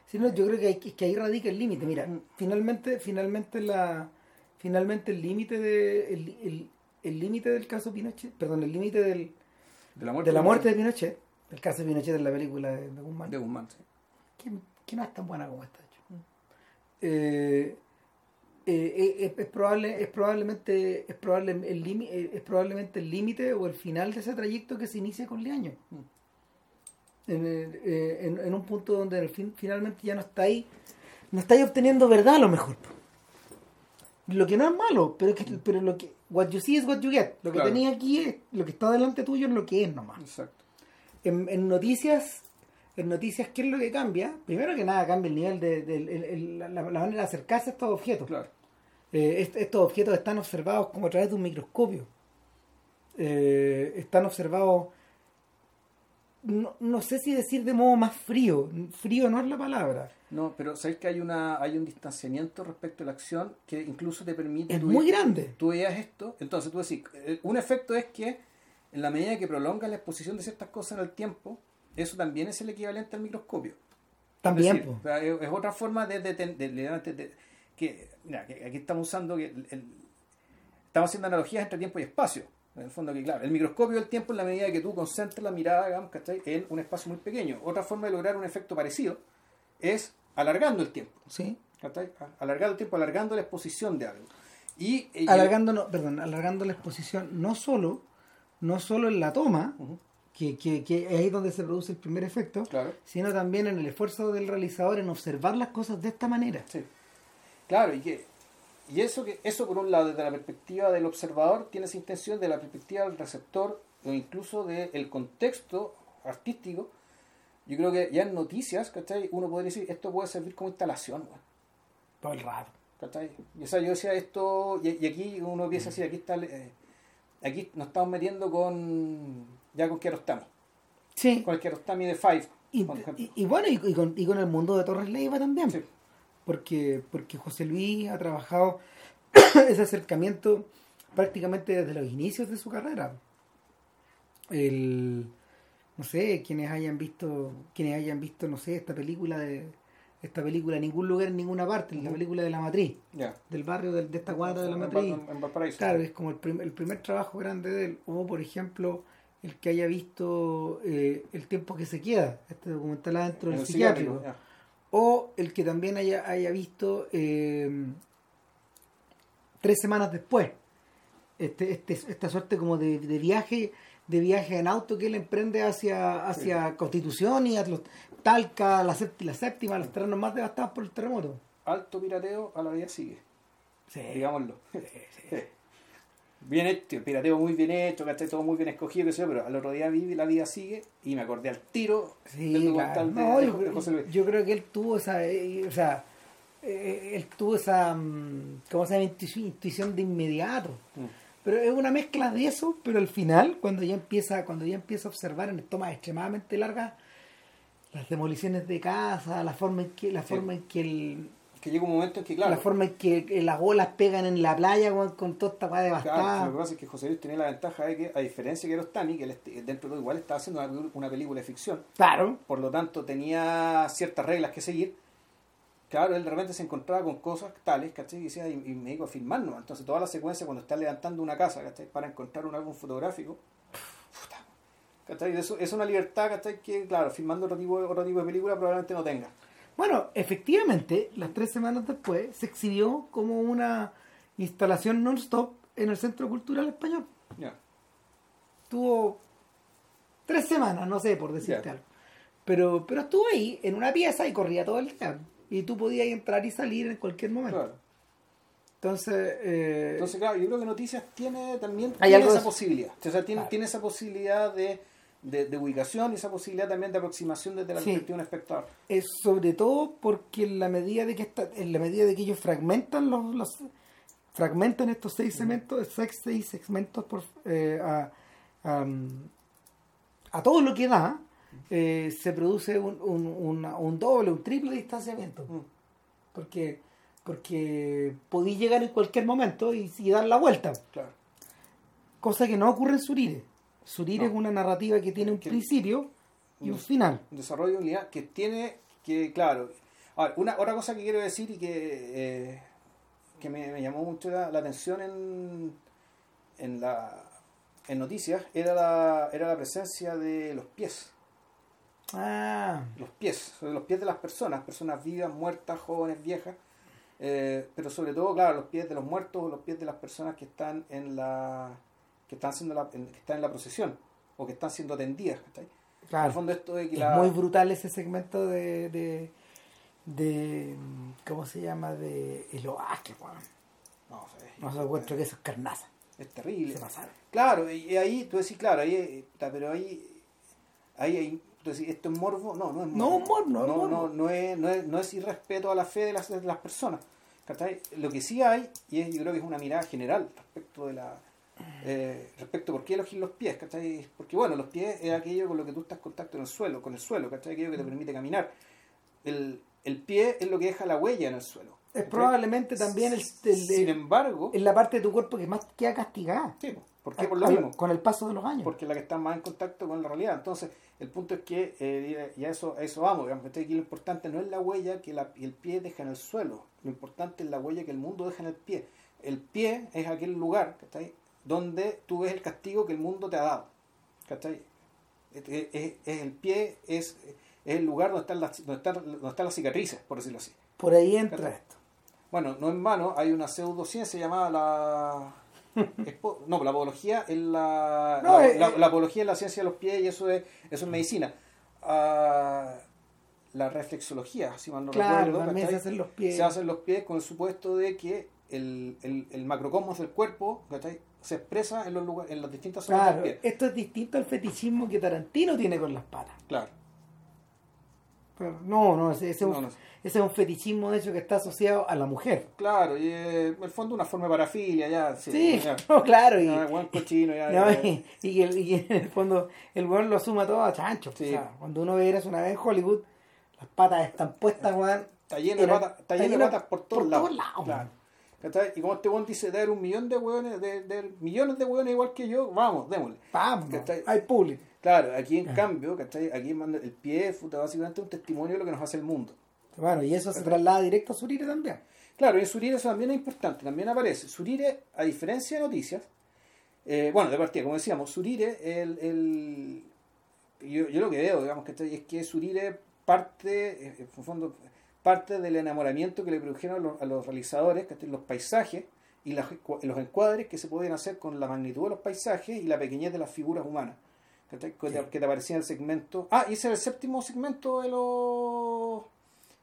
Sí, no, yo creo que, hay, que ahí radica el límite. Mira, Mm. finalmente, finalmente la, finalmente el límite de, el el- el límite del caso Pinochet, perdón, el límite del, de la muerte de la muerte de Pinochet, el caso de Pinochet en la película de, de Guzmán, de Guzmán sí. que, que no es tan buena como esta, hecho. Eh, eh, es, es probable, es probablemente, es probable el eh, es probablemente el límite o el final de ese trayecto que se inicia con Leaño. Mm. En, el- eh, en, en un punto donde al fin, finalmente ya no estáis, no estáis obteniendo verdad a lo mejor. Lo que no es malo, pero que, pero lo que what you see is what you get. Lo que Claro. tenía aquí es, lo que está delante tuyo es lo que es nomás exacto en, en noticias en noticias qué es lo que cambia primero que nada cambia el nivel de, de- el- el- la, la manera de acercarse a estos objetos. Claro. Eh, est- estos objetos están observados como a través de un microscopio. Eh, están observados no, no sé si decir de modo más frío frío no es la palabra. No pero sabéis que hay una hay un distanciamiento respecto a la acción que incluso te permite es tú- muy grande. tú veías esto, entonces tú decís, eh, un efecto es que en la medida que prolongas la exposición de ciertas cosas en el tiempo, eso también es el equivalente al microscopio. también es, decir, po. o sea, es, otra forma de, de, que, mira, que aquí estamos usando que el- el- estamos haciendo analogías entre tiempo y espacio. En el fondo que claro, el microscopio del tiempo en la medida que tú concentras la mirada, digamos, ¿cachai? en un espacio muy pequeño. Otra forma de lograr un efecto parecido es alargando el tiempo. sí ¿cachai? Alargando el tiempo, alargando la exposición de algo. Y, y- alargando no, perdón alargando la exposición no solo no solo en la toma. Que, que, que es ahí donde se produce el primer efecto Claro. sino también en el esfuerzo del realizador en observar las cosas de esta manera. Sí. Claro, y que y eso que eso por un lado desde la perspectiva del observador tiene esa intención de la perspectiva del receptor o incluso del contexto artístico. Yo creo que ya en noticias, ¿cachai? Uno podría decir, esto puede servir como instalación, güey, Todo el rato. ¿cachai? Y o sea, yo decía esto, y, y aquí uno empieza a decir, aquí está, eh, aquí nos estamos metiendo con, ya con Kiarostami, Sí. con el Kiarostami de Five, Y, bueno, y, con, y con el mundo de Torres Leiva también. Sí. Porque, porque José Luis ha trabajado ese acercamiento prácticamente desde los inicios de su carrera. El, no sé, quienes hayan visto, quienes hayan visto, no sé, esta película de esta película en ningún lugar, en ninguna parte, la película de la matriz, Ya. del barrio de, de esta cuadra de la En matriz. En Valparaíso. Claro, es como el, prim- el primer trabajo grande de él. O, por ejemplo, el que haya visto eh, El tiempo que se queda, este documental adentro En del el psiquiátrico. O el que también haya, haya visto eh, tres semanas después. Este, este, esta suerte como de, de viaje de viaje en auto que él emprende hacia, hacia Constitución y a los, Talca, la, séptima, la séptima, los terrenos más devastados por el terremoto. Alto pirateo a la vida sigue. Sí. digámoslo. Bien hecho, pirateo muy bien hecho, ¿cachai? Todo muy bien escogido, qué sé yo, pero al otro día vi la vida sigue y me acordé al tiro Sí, del claro. de, No, de José- Luis. yo creo que él tuvo esa, eh, o sea, eh, él tuvo esa, mm, ¿cómo se llama? Intu- Intuición de inmediato. Mm. Pero es una mezcla de eso, pero al final, cuando ya empieza, cuando ya empieza a observar en tomas extremadamente largas las demoliciones de casa, la forma en que, la Sí. forma en que el, Que llega un momento en que, claro, la forma en que las olas pegan en la playa weón, con toda esta weá claro, devastada. lo que pasa es que José Luis tenía la ventaja de que, a diferencia que Erostani, que él dentro de todo igual estaba haciendo una, una película de ficción, Claro. por lo tanto tenía ciertas reglas que seguir. Claro, él de repente se encontraba con cosas tales, ¿cachai? Y decía, y, y me digo a filmar nomás. Entonces, toda la secuencia cuando está levantando una casa, ¿cachai? Para encontrar un álbum fotográfico, puta, ¿cachai? Eso es una libertad, ¿cachai? Que, claro, filmando otro tipo, otro tipo de película probablemente no tenga. Bueno, efectivamente, las tres semanas después se exhibió como una instalación non-stop en el Centro Cultural Español. Ya. Tuvo tres semanas, no sé, por decirte algo. Pero, pero estuvo ahí, en una pieza, y corría todo el día. Y tú podías entrar y salir en cualquier momento. Claro. Entonces, eh, Entonces, claro, yo creo que Noticias tiene también Hay tiene algo de esa posibilidad. O sea, tiene, Claro. tiene esa posibilidad de, de, de ubicación y esa posibilidad también de aproximación desde la Sí. perspectiva de un espectador. es sobre todo porque en la medida de que esta, en la medida de que ellos fragmentan los, los fragmentan estos seis segmentos, seis, seis segmentos por, eh, a, a, a todo lo que da, eh, se produce un, un, una- un doble, un triple distanciamiento. Porque, porque podí llegar en cualquier momento y, y dar la vuelta. Claro. Cosa que no ocurre en Surire. Surire No. es una narrativa que tiene un Que- principio y un final. un desarrollo de unidad que tiene que claro ahora, una otra cosa que quiero decir y que eh, que me, me llamó mucho la, la atención en en la en noticias era la era la presencia de los pies Ah, los pies sobre los pies de las personas personas vivas muertas jóvenes viejas eh, pero sobre todo claro los pies de los muertos los pies de las personas que están en la que están haciendo la, en- que están en la procesión o que están siendo atendidas ¿cachai? en claro. el fondo esto de que Es la- muy brutal ese segmento de, de, de ¿cómo se llama? De el oaje, no, sé, No se encuentro que eso es carnaza. es terrible Se pasaron. Claro, y ahí tú decís, claro, ahí, pero ahí, ahí, ahí tú decís, ¿esto es morbo? No, no es No, morbo. morbo, no es no, morbo. no, no es, no, es, no es irrespeto a la fe de las, de las personas. ¿cachai? Lo que sí hay, y es, yo creo que es una mirada general respecto de la eh, respecto a por qué elegir los pies, ¿cachai? Porque bueno, los pies es aquello con lo que tú estás en contacto en el suelo, con el suelo, ¿cachai? Aquello que te permite caminar. El, el pie es lo que deja la huella en el suelo. Es probablemente también el, el- Sin embargo, es la parte de tu cuerpo que más queda castigada. sí, ¿por qué? Por lo mismo. Con el paso de los años. porque es la que está más en contacto con la realidad. Entonces, el punto es que, eh, y a eso, a eso vamos, digamos, aquí lo importante no es la huella que la- el pie deja en el suelo, lo importante es la huella que el mundo deja en el pie. El pie es aquel lugar ¿cachai? Donde tú ves el castigo que el mundo te ha dado. ¿cachai? Es, es- es el pie, es, es el lugar donde están, las, donde, están, donde están las cicatrices, por decirlo así. Por ahí entra esto. Bueno, no en vano, hay una pseudociencia llamada la... No, la apología es la, No, la, eh, la- eh. la apología es la ciencia de los pies y eso es, eso es medicina. Ah, la reflexología, si mal no Claro, recuerdo, también se hacen los pies. se hacen los pies con el supuesto de que el, el, el macrocosmos del cuerpo ¿cachai? Se expresa en los lugares, en las distintas zonas Claro, del pie. esto es distinto al fetichismo que Tarantino tiene con las patas. Claro. Pero no, no, ese, ese es un, No, ese es un fetichismo de hecho que está asociado a la mujer. Claro, y eh, en el fondo una forma de parafilia, ya. Sí, Sí, ya. no, claro. Y, Ya, buen cochino, ya. no, ya. y, el- y en el fondo el weón lo suma todo a chancho. Sí. O sea, cuando uno ve eso una vez en Hollywood, las patas están puestas, weón. Está lleno de patas, está lleno de patas por todos lados. Claro. ¿Cachai? Y como este buen dice, haber un millón de hueones, de, de millones de hueones igual que yo, vamos, démosle. Vamos, ¿Cachai? hay público. Claro, aquí en cambio, ¿cachai? Aquí manda el pie, puta, básicamente un testimonio de lo que nos hace el mundo. Bueno, y eso se traslada directo a Surire también. Claro, y en Surire eso también es importante, también aparece. Surire, a diferencia de noticias, eh, bueno, de partida, como decíamos, Surire, el, el, yo, yo lo que veo, digamos, que es que Surire parte, eh, en fondo, parte del enamoramiento que le produjeron a los, a los realizadores, los paisajes y las- los encuadres que se podían hacer con la magnitud de los paisajes y la pequeñez de las figuras humanas. Que, te- que te aparecía el segmento. Ah, y ese era el séptimo segmento de los.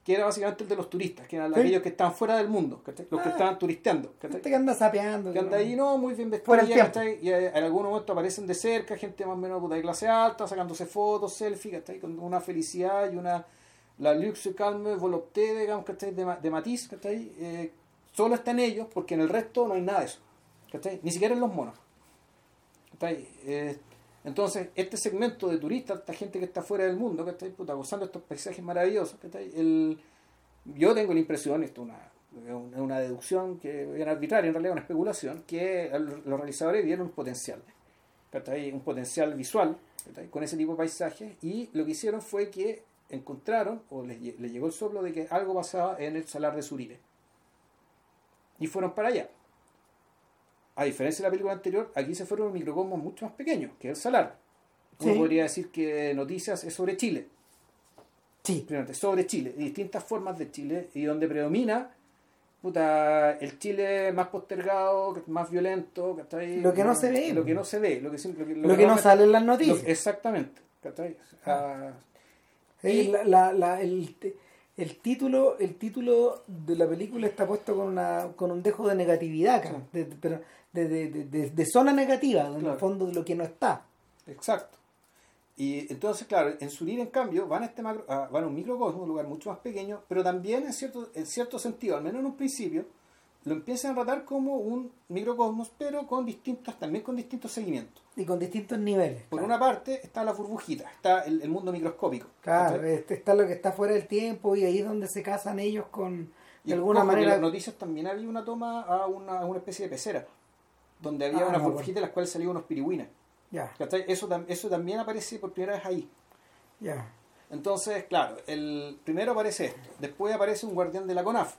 que era básicamente el de los turistas, que eran Sí. aquellos que estaban fuera del mundo, ¿cachai? los que Ah. estaban turisteando. ¿cachai? Gente que anda sapeando. que anda ahí, no, muy bien. ¿cachai? Y eh, en algún momento aparecen de cerca, gente más o menos de clase alta, sacándose fotos, selfies, ¿cachai? Con una felicidad y una. La luxe calme volupté, digamos, ¿cachai? De, de matiz, ¿cachai? Eh, solo está en ellos, porque en el resto no hay nada de eso, ¿cachai? Ni siquiera en los monos. ¿cachai? Eh, entonces, este segmento de turistas, esta gente que está fuera del mundo, está gozando estos paisajes maravillosos, ¿cachai? El, yo tengo la impresión, esto es una, deducción que bien arbitraria, en realidad una especulación, que los realizadores vieron un potencial, ¿cachai? un potencial visual ¿cachai? con ese tipo de paisajes y lo que hicieron fue que encontraron, o les, lle- les llegó el soplo de que algo pasaba en el salar de Surire. Y fueron para allá. A diferencia de la película anterior, aquí se fueron microcosmos mucho más pequeño, que el salar. Uno Sí. podría decir que Noticias es sobre Chile, Sí. Sobre Chile, distintas formas de Chile, y donde predomina puta, el Chile más postergado, más violento, ¿cachai? Lo que no se ve. Lo que no se ve, lo que, lo que, Lo que no sale en las noticias. exactamente, ¿cachai? Ah, y- la- la- la- el, el título el título de la película está puesto con una con un dejo de negatividad Sí. de, pero de, de- de- zona negativa en Claro. el fondo de lo que no está Exacto. Y entonces, claro, en Surire, en cambio, van a, este macro, a, van a un microcosmos, un lugar mucho más pequeño, pero también en cierto, en cierto sentido, al menos en un principio, lo empiezan a tratar como un microcosmos, pero con distintos, también con distintos seguimientos. y con distintos niveles Por claro. una parte está la burbujita, está el, el mundo microscópico. Claro, este, está lo que está fuera del tiempo y ahí es donde se casan ellos con Y de alguna ojo, que manera En las noticias también había una toma a una, a una especie de pecera, donde había Ah, unas no, burbujitas de las cuales salían unos pirigüines. ya ¿cachai? Eso, eso también aparece por primera vez ahí. ya Entonces, claro, el primero aparece esto, después aparece un guardián de la CONAF.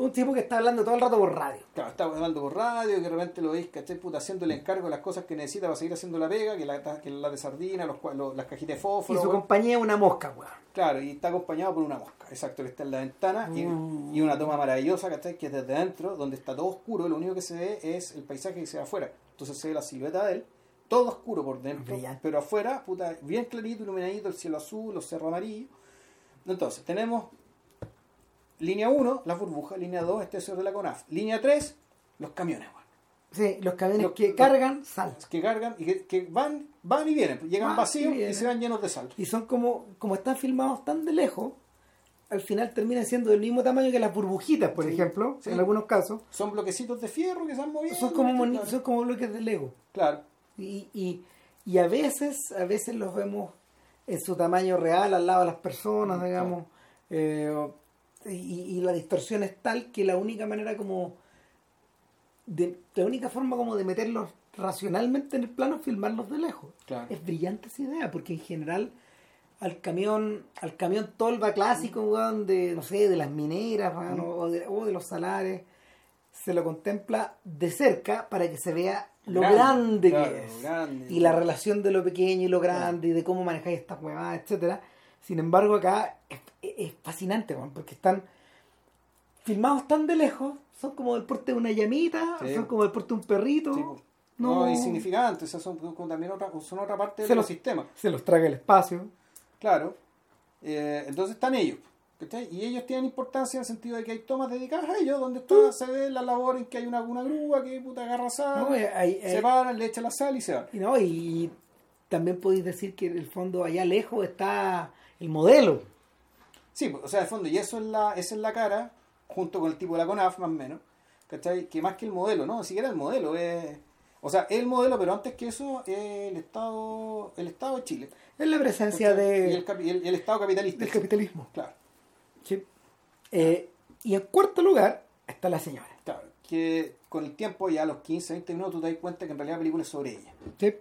Un tipo que está hablando todo el rato por radio Claro, está hablando por radio, que de repente lo veis, ¿cachai? Puta, haciendo el encargo de las cosas que necesita para seguir haciendo la pega, que la, que la de sardina, los, los- las cajitas de y fósforo. su weón. compañía es una mosca weón. Claro, y está acompañado por una mosca, exacto, que está en la ventana y, Mm. y una toma maravillosa, ¿cachai? Que es desde adentro, donde está todo oscuro, lo único que se ve es el paisaje que se ve afuera. Entonces se ve la silueta de él, todo oscuro por dentro, Brillante. pero afuera, puta, bien clarito, iluminadito, el cielo azul, los cerros amarillos. Entonces, tenemos línea 1, las burbujas, línea 2, este de la CONAF, línea 3, los camiones, weón. sí los camiones Los- que cargan sal que cargan y que, que van, van y vienen, llegan Van vacíos y, vienen. se van llenos de sal. y son como como están filmados tan de lejos al final terminan siendo del mismo tamaño que las burbujitas por Sí, ejemplo sí. en algunos casos Son bloquecitos de fierro que se han movido. son como claro. son como bloques de Lego Claro. y, y, y a veces a veces los vemos en su tamaño real al lado de las personas Mm, digamos eh, y, y la distorsión es tal que la única manera como de, la única forma como de meterlos racionalmente en el plano es filmarlos de lejos Claro. es brillante esa idea porque en general al camión al camión tolva clásico weón, de no sé de las mineras weón, Mm. o, de, o de los salares se lo contempla de cerca para que se vea lo Grande, grande, claro, que es grande. y la relación de lo pequeño y lo grande y de cómo manejáis estas huevadas etcétera sin embargo acá es, es fascinante weón, porque están filmados tan de lejos son como del porte de una llamita Sí. son como del porte de un perrito Sí, po. no, no, insignificantes, o sea, son, son también otra, son otra parte del los- sistema. se los traga el espacio Claro. Eh, entonces están ellos. ¿cachai? Y ellos tienen importancia en el sentido de que hay tomas dedicadas a ellos, donde está, se ve la labor en que hay una, una grúa que puta agarra sal, No, eh, hay- se eh, paran, le echan la sal y se van. Y no, y también podéis decir que en el fondo allá lejos está el modelo. Sí, pues, o sea, de fondo, y eso es la, esa es la cara, junto con el tipo de la CONAF, más o menos, ¿cachai? Que más que el modelo, ¿no? Ni siquiera el modelo, es... O sea, el modelo, pero antes que eso, es el Estado, el Estado de Chile. Es la presencia ¿cachai? De, el, capi- y el- y el Estado capitalista. del capitalismo. Claro, Sí. Eh, y en cuarto lugar está la señora. claro. que con el tiempo, ya a los 15, 20 minutos, tú te das cuenta que en realidad la película es sobre ella. Sí.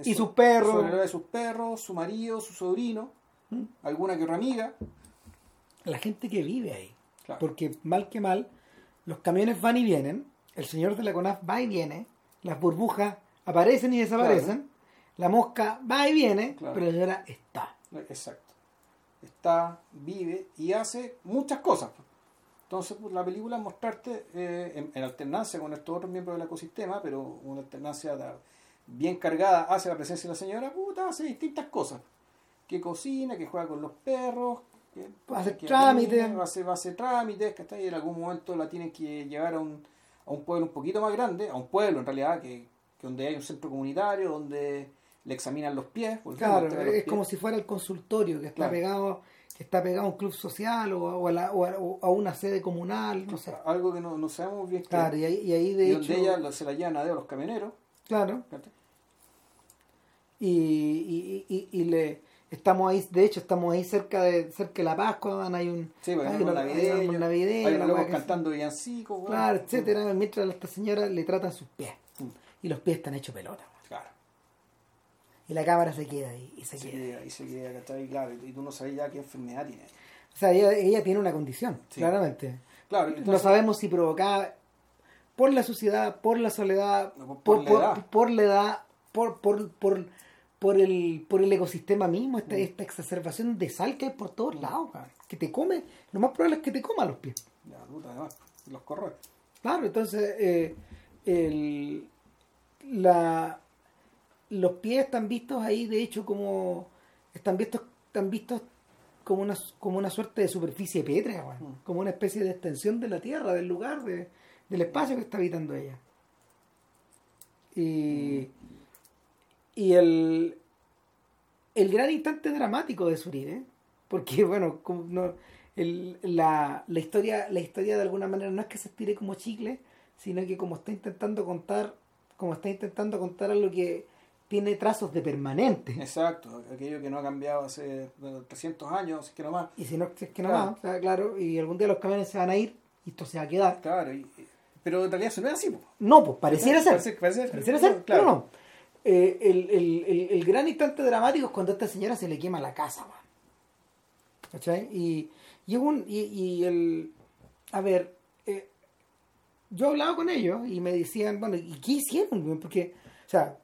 Es Y sus perros. Sobre de sus perros, su marido, su sobrino, ¿Mm? alguna que otra amiga. La gente que vive ahí. Claro. Porque mal que mal, los camiones van y vienen, el señor de la CONAF va y viene, las burbujas aparecen y desaparecen, la mosca va y viene, Claro. pero la señora está. Exacto. Está, vive y hace muchas cosas. Entonces, pues, la película es mostrarte eh, en, en alternancia con estos otros miembros del ecosistema, pero una alternancia bien cargada hacia la presencia de la señora, puta, hace distintas cosas. Que cocina, que juega con los perros, que hacer que trámites. va a hacer, va a hacer trámites, ¿cachai? Y en algún momento la tienen que llevar a un, a un pueblo un poquito más grande, a un pueblo en realidad, que, que donde hay un centro comunitario, donde le examinan los pies. Claro, los es pies. como si fuera el consultorio que está Claro. pegado que está pegado a un club social o a, o a la- o a- o a una sede comunal, no sé. algo que no, no sabemos bien Claro, y ahí, y ahí de y hecho, donde ella se la llevan a los camioneros claro, ¿cachai? y, y, y, y le estamos ahí, de hecho estamos ahí cerca de cerca de la Pascua, hay un sí, porque hay una- unos hay navideños, hay locos cantando villancicos weón. claro, etcétera, mientras a esta señora le tratan sus pies Mm. y los pies están hechos pelota. claro Y la cámara se queda ahí y se se queda. queda, y se queda ¿cachai? claro y tú no sabes ya qué enfermedad tiene O sea, ella, ella tiene una condición, Sí. claramente. claro no sabemos si provocada por la suciedad, por la soledad, por, por- por la edad. por por, por, por, el, por el ecosistema mismo, esta, Mm. esta exacerbación de sal que hay por todos lados, que te come, lo más probable es que te coma los pies. ya, puta, además, los corroe Claro, entonces eh, el, la, los pies están vistos ahí, de hecho, como están vistos, están vistos como una, como una suerte de superficie pétrea. Mm. como una especie de extensión de la tierra, del lugar, de, del espacio que está habitando ella. Y, y el, el gran instante dramático de Surire, porque bueno, como no, el- la, la historia, la historia de alguna manera no es que se estire como chicle, sino que como está intentando contar, como está intentando contar algo que tiene trazos de permanente. exacto aquello que no ha cambiado hace bueno, 300 años es que no más Y si no, si es que no Claro. va, o sea, claro, y algún día los camiones se van a ir y esto se va a quedar. claro y- pero en realidad eso no es así po. No, pues pareciera ser. Parece- Pareciera ser, claro. pero no. Eh, el, el- el- el gran instante dramático es cuando a esta señora se le quema la casa, man. ¿Cachai? Y, y, un- y, y el. A ver, eh, yo hablaba con ellos y me decían, bueno, ¿y qué hicieron? Porque, o sea,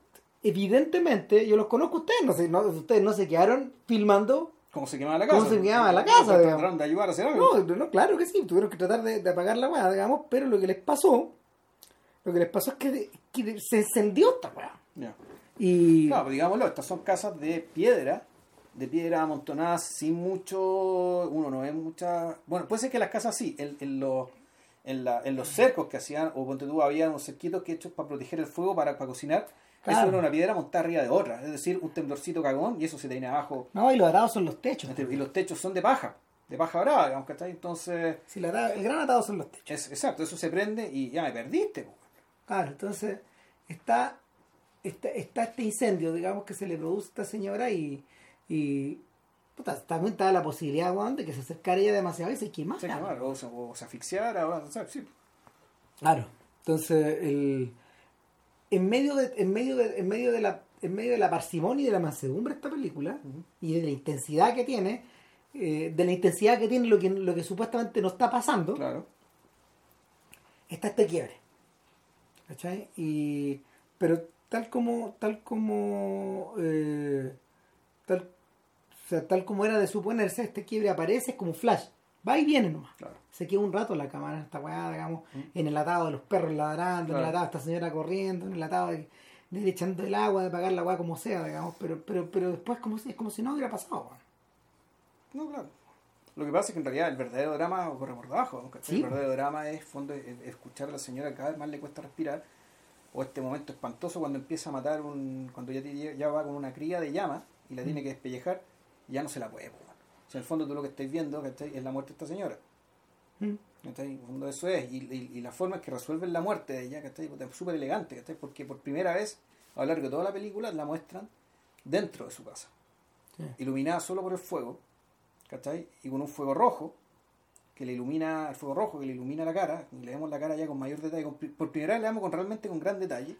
evidentemente, yo los conozco a ustedes, no sé, no, ustedes no se quedaron filmando. cómo se quemaba la casa ¿Cómo se quemaba la casa, trataron digamos? de ayudar a hacer algo No, no, claro que sí, tuvieron que tratar de, de apagar la weá, digamos, pero lo que les pasó, lo que les pasó es que, que se encendió esta weá. Ya. Y. Claro, pues digámoslo, estas son casas de piedra, de piedra amontonadas sin mucho, uno no ve mucha, bueno, puede ser que las casas sí, en, en los, en, la- en los cercos que hacían, o ponte tú, había unos cerquitos que hechos para proteger el fuego, para, para cocinar, Claro. eso era una piedra montada arriba de otra, es decir, un temblorcito cagón y eso se tenía abajo, No, y los atados son los techos. y los techos son de paja, de paja brava, digamos, ¿cachai? Entonces, Si el, atado- el gran atado son los techos. es, exacto, eso se prende y ya me perdiste. Claro, entonces está, está, está este incendio, digamos, que se le produce a esta señora y. y puta, también la posibilidad, weón, de que se acercara ella demasiado y se quemara. Se quemara, o, se- o se asfixiara, o, sí. Claro. Entonces, el, en medio de, en medio de, en medio de la, en medio de la parsimonia y de la mansedumbre esta película, Ujú. y de la intensidad que tiene, eh, de la intensidad que tiene lo que, lo que supuestamente no está pasando, Claro. está este quiebre. ¿Cachai? Y, pero tal como, tal como, eh, tal, o sea, tal como era de suponerse, este quiebre aparece, es como un flash. Va y viene nomás. Claro. Se queda un rato la cámara esta weá, digamos, Mm. en el atado de los perros ladrando, en el atado de esta señora corriendo, en el atado de, de echando el agua, de pagar la weá como sea, digamos, pero, pero, pero después como si, es como si no hubiera pasado. No, claro. Lo que pasa es que en realidad el verdadero drama ocurre por debajo. El verdadero drama es, fondo, es- es escuchar a la señora cada vez más le cuesta respirar. O este momento espantoso cuando empieza a matar un. cuando ya, ya va con una cría de llama y la tiene que despellejar ya no se la puede. O sea, en el fondo tú lo que estáis viendo ¿cachai? es la muerte de esta señora. Mm. En el fondo eso es. Y, y- y la forma en que resuelven la muerte de ella ¿cachai? Es súper elegante. ¿cachai? Porque por primera vez a lo largo de toda la película la muestran dentro de su casa Sí. iluminada solo por el fuego, ¿cachai? Y con un fuego rojo, que le ilumina, el fuego rojo que le ilumina la cara, y le vemos la cara ya con mayor detalle, con- por primera vez le vemos con, realmente con gran detalle.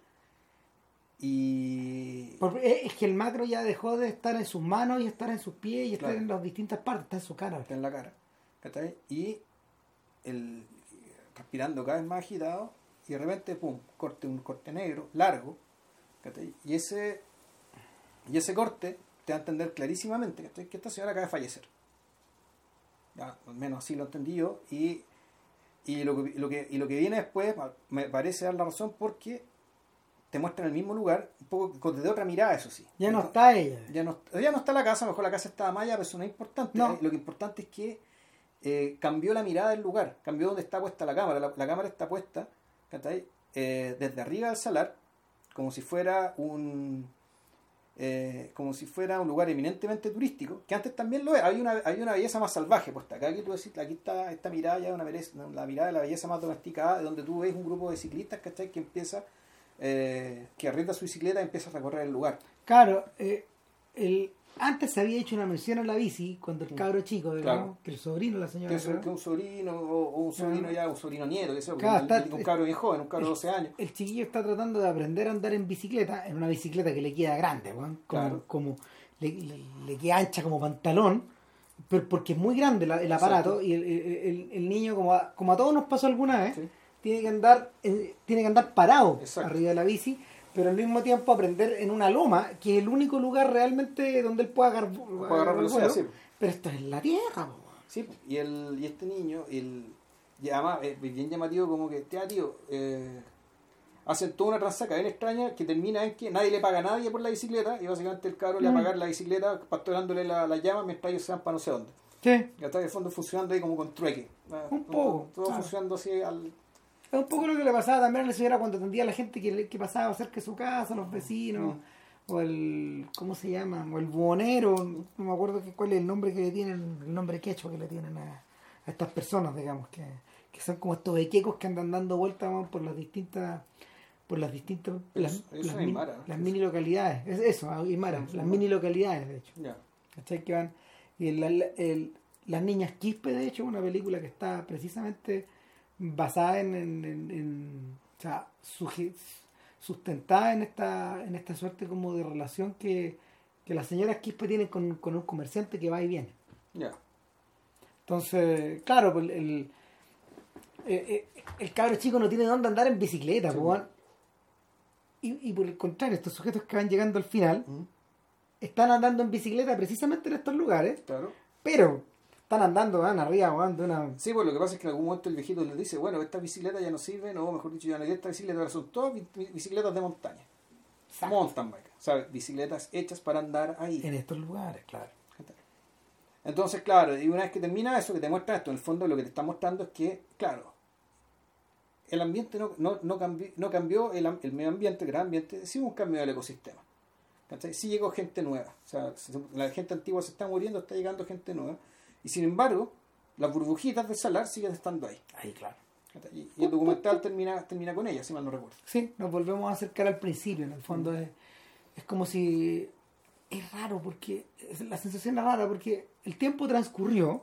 Y Por- es que el macro ya dejó de estar en sus manos y estar en sus pies y estar Claro. en las distintas partes, está en su cara. está en la cara. ¿cachai? Y el, respirando cada vez más agitado, y de repente, pum, corte, un corte negro, largo, ¿cachai? Y ese, y ese corte te da a entender clarísimamente ¿cachai? que esta señora acaba de fallecer. Ya, al menos así lo entendí yo, y, y, lo, que, lo que, y lo que viene después me parece dar la razón porque te muestran el mismo lugar, un poco desde otra mirada, eso sí. Ya no está ella. Ya no, ya no está la casa, a lo mejor la casa estaba maya, pero eso no es importante. No. Lo que es importante es que eh, cambió la mirada del lugar, cambió donde está puesta la cámara. La, la cámara está puesta. Eh, desde arriba del salar, como si fuera un eh, como si fuera un lugar eminentemente turístico, que antes también lo era. Hay una, hay una belleza más salvaje puesta acá. Aquí, tú decís, aquí está esta mirada ya, la mirada de la belleza más domesticada, de donde tú ves un grupo de ciclistas ¿cachai? que empieza, eh, que arrienda su bicicleta y empieza a recorrer el lugar. Claro, eh, el, antes se había hecho una mención a la bici cuando el cabro chico, digamos, Claro. que el sobrino la señora. que, que un sobrino o, o un sobrino Ah. ya, un sobrino nieto, que sea, Claro, un, está- un cabro bien joven, un cabro de 12 años. el chiquillo está tratando de aprender a andar en bicicleta, en una bicicleta que le queda grande, weón, como, Claro. como le, le- le queda ancha como pantalón, pero porque es muy grande la- el aparato Exacto. y el, el- el- el niño, como a, como a todos nos pasó alguna vez, Sí. tiene que andar eh, tiene que andar parado Exacto. arriba de la bici, pero al mismo tiempo aprender en una loma, que es el único lugar realmente donde él agarrar, Puede agarrar el velocidad, sí. pero esto es en la tierra, po. Sí, y, el, y este niño, el, y además es bien llamativo como que, ya tío, eh, hacen toda una transaca bien extraña que termina en que nadie le paga a nadie por la bicicleta y básicamente el cabro le va a Mm. pagar la bicicleta pastoreándole la, la llama mientras ellos se van para no sé dónde. Sí. Ya está de fondo funcionando ahí como con trueque. Ah, Un poco, Todo funcionando así al... Es un poco lo que le pasaba también a la señora cuando atendía a la gente que, que pasaba cerca de su casa, los vecinos, o el, ¿cómo se llama? O el buhonero, no me acuerdo que, cuál es el nombre que le tienen, el nombre quechua que le tienen a, a estas personas, digamos, que, que son como estos bequecos que andan dando vueltas por las distintas por las distintas las, eso- eso las es mini, Aymara, ¿no? las mini localidades es eso Aymara, Sí, las Aymara. mini localidades de hecho Ya. ¿cachai? que van y el- el- el- las niñas Quispe de hecho una película que está precisamente basada en, en- en- en- o sea sustentada en esta en esta suerte como de relación que, que las señoras Quispe tienen con, con un comerciante que va y viene Ya. entonces claro pues, el, el, el- el cabro chico no tiene dónde andar en bicicleta Sí, pues, y, y por el contrario estos sujetos que van llegando al final Mm, están andando en bicicleta precisamente en estos lugares Claro. pero están andando, van arriba, van de una. Sí, pues lo que pasa es que en algún momento el viejito les dice, bueno, estas bicicletas ya no sirven, o mejor dicho, ya no hay estas bicicletas, ahora son todas bi- bi- bicicletas de montaña. Mountain bike. O sea, bicicletas hechas para andar ahí. En estos lugares, claro. Entonces, claro, y una vez que termina eso, que te muestra esto, en el fondo lo que te está mostrando es que, claro, el ambiente no, no, no cambió, no cambió el, el medio ambiente, el gran ambiente, sí hubo un cambio del ecosistema. ¿cachai? Sí llegó gente nueva. O sea, se- la gente antigua se está muriendo, está llegando gente nueva. Y sin embargo, las burbujitas del salar siguen estando ahí. Ahí, claro. Y, y el documental termina, termina con ella, si mal no recuerdo. Sí, nos volvemos a acercar al principio. En el fondo es, es como si. Es raro porque. La sensación es rara porque el tiempo transcurrió,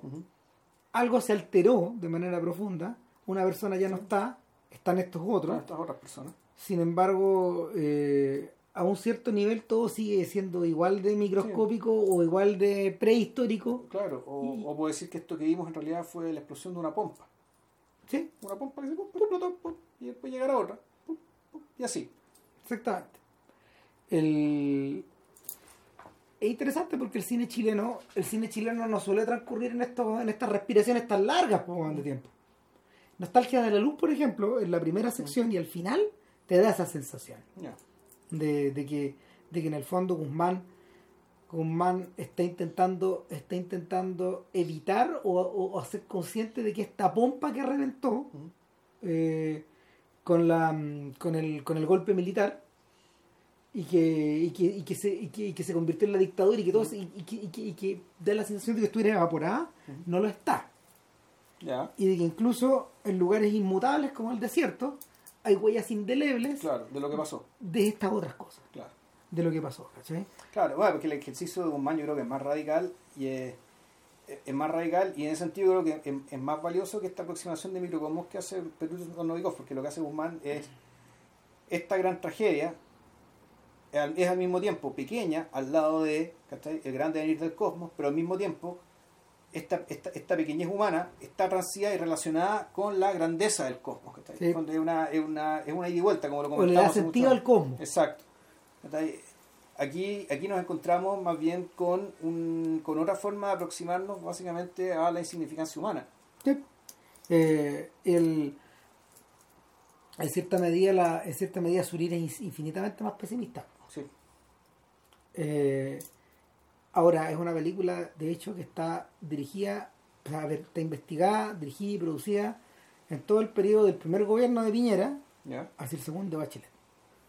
algo se alteró de manera profunda, una persona ya no está, están estos otros. Estas otras personas. Sin embargo, eh, a un cierto nivel todo sigue siendo igual de microscópico o igual de prehistórico. Claro, o, Y- o puedo decir que esto que vimos en realidad fue la explosión de una pompa. Sí, Una pompa que se pum, explotó, pum, y después llegará otra. pum, pum, y así. Exactamente. El... Es interesante porque el cine chileno, el cine chileno no suele transcurrir en estos, en estas respiraciones tan largas por de tiempo. Nostalgia de la luz, por ejemplo, en la primera sección y al final te da esa sensación Ya. De, de que, de que en el fondo Guzmán, Guzmán está intentando, está intentando evitar o, o- o hacer consciente de que esta pompa que reventó eh, con la con el con el golpe militar y que, y que, y que se, y que, y que se convirtió en la dictadura y que todo y, y que, y que, y que da la sensación de que estuviera evaporada, no lo está. Ya. Y de que incluso en lugares inmutables como el desierto hay huellas indelebles Claro, de lo que pasó. de estas otras cosas, Claro. de lo que pasó. ¿cachai? Claro, bueno, porque el ejercicio de Guzmán yo creo que es más radical y es, es más radical y en ese sentido creo que es, es más valioso que esta aproximación de microcosmos que hace Perú con Novikov, porque lo que hace Guzmán es esta gran tragedia es al mismo tiempo pequeña al lado de ¿cachai? el grande venir del cosmos, pero al mismo tiempo esta, esta, esta pequeñez humana está transida y relacionada con la grandeza del cosmos. Sí. Es, una, es, una, es una ida y vuelta, como lo comentamos. da hace sentido al cosmos. Exacto. Aquí, aquí nos encontramos más bien con, un, con otra forma de aproximarnos básicamente a la insignificancia humana. Sí. Eh, el, en cierta medida, la, en cierta medida Surir es infinitamente más pesimista. Sí. Eh, ahora, es una película, de hecho, que está dirigida, o sea, a ver, está investigada, dirigida y producida en todo el periodo del primer gobierno de Piñera hacia el segundo de Bachelet.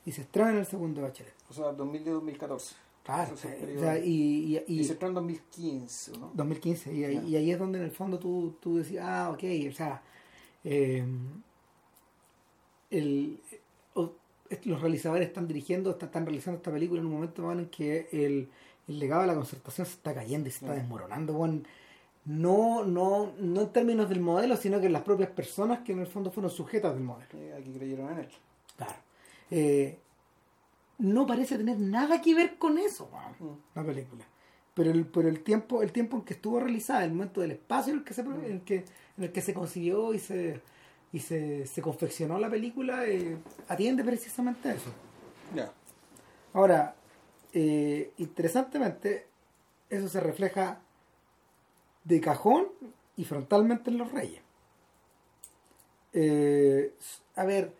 Y se estrena en el segundo de Bachelet. O sea, 2010-2014. Claro, es el o sea, y, y, Y, y- se estrenó en 2015, ¿no? 2015, y ahí, Ya. y ahí es donde en el fondo tú, tú decías, ah, ok, o sea, eh, el, o- los realizadores están dirigiendo, están, realizando esta película en un momento en que el, el legado de la concertación se está cayendo y se está desmoronando, weón. no, no, no en términos del modelo, sino que en las propias personas que en el fondo fueron sujetas del modelo. Aquí creyeron en él. Claro. Eh, no parece tener nada que ver con eso, la película. Pero el, pero el tiempo, el tiempo en que estuvo realizada, el momento del espacio en el que se, en el que, en el que se concibió y se y se, se confeccionó la película, eh, atiende precisamente a eso. Ya. Ahora, eh, interesantemente, eso se refleja de cajón y frontalmente en los reyes. Eh, a ver,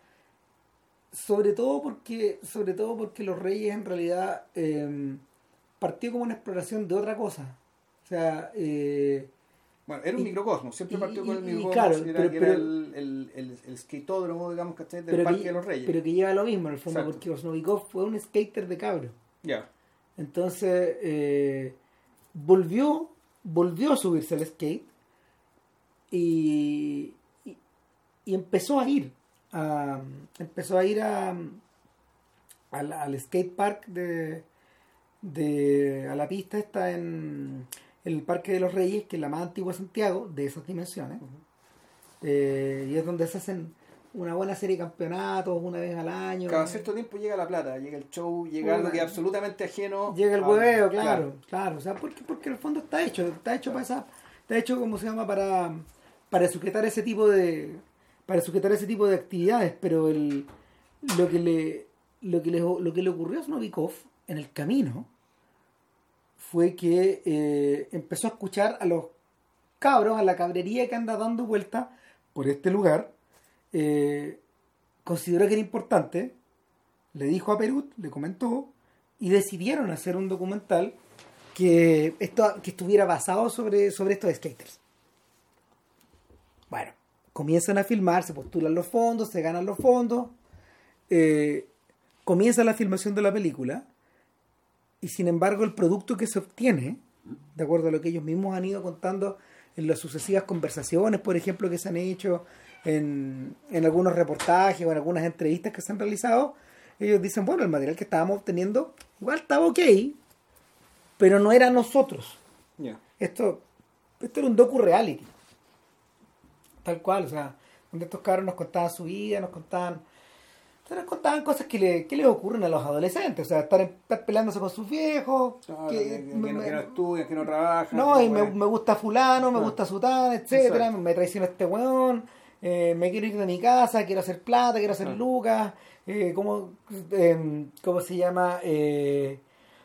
sobre todo porque, sobre todo porque los reyes en realidad eh, partió como una exploración de otra cosa. O sea, eh, Bueno, era un Y- microcosmos, siempre y- partió con el microcosmos, claro, era, pero- que era pero- el, el, el, el skateódromo, digamos, ¿cachai? Del Parque que, de los Reyes. pero que lleva lo mismo en el fondo, Exacto. porque Osnovikov fue un skater de cabro. Ya. Entonces, eh, volvió, volvió a subirse al skate y, y, y empezó a ir. a- empezó a ir a, al, al skate park de, de a la pista esta en el Parque de los Reyes, que es la más antigua de Santiago, de esas dimensiones. Eh, y es donde se hacen una buena serie de campeonatos una vez al año. Cada cierto tiempo llega la plata, llega el show, llega algo que es absolutamente ajeno. Llega el hueveo, claro, claro, o sea, porque, porque en el fondo está hecho, está hecho para esa, está hecho como se llama para, para sujetar ese tipo de, para sujetar ese tipo de actividades, pero el, lo que le, lo que le, lo que le ocurrió a Snovikov en el camino fue que eh, empezó a escuchar a los cabros, a la cabrería que anda dando vuelta por este lugar, eh, consideró que era importante, le dijo a Perú, le comentó, y decidieron hacer un documental que, esto, que estuviera basado sobre, sobre estos skaters. Bueno, comienzan a filmar, se postulan los fondos, se ganan los fondos, eh, comienza la filmación de la película, y sin embargo el producto que se obtiene, de acuerdo a lo que ellos mismos han ido contando en las sucesivas conversaciones, por ejemplo, que se han hecho en, en algunos reportajes o en algunas entrevistas que se han realizado, ellos dicen, bueno, el material que estábamos obteniendo igual estaba ok, pero no era nosotros. Esto, esto era un docu-reality. Tal cual, o sea, donde estos cabros nos contaban su vida, nos contaban, nos contaban cosas que, le, que les ocurren a los adolescentes, o sea, estar, estar peleándose con sus viejos, Claro, que, que, que me- no, que no estudian, que no trabajan. no, y me, gusta fulano, me Ah. gusta sutana, etcétera, Exacto. me traiciona este weón, eh, me quiero ir de mi casa, quiero hacer plata, quiero hacer Ah. lucas, eh, ¿cómo, eh, ¿cómo se llama? Eh,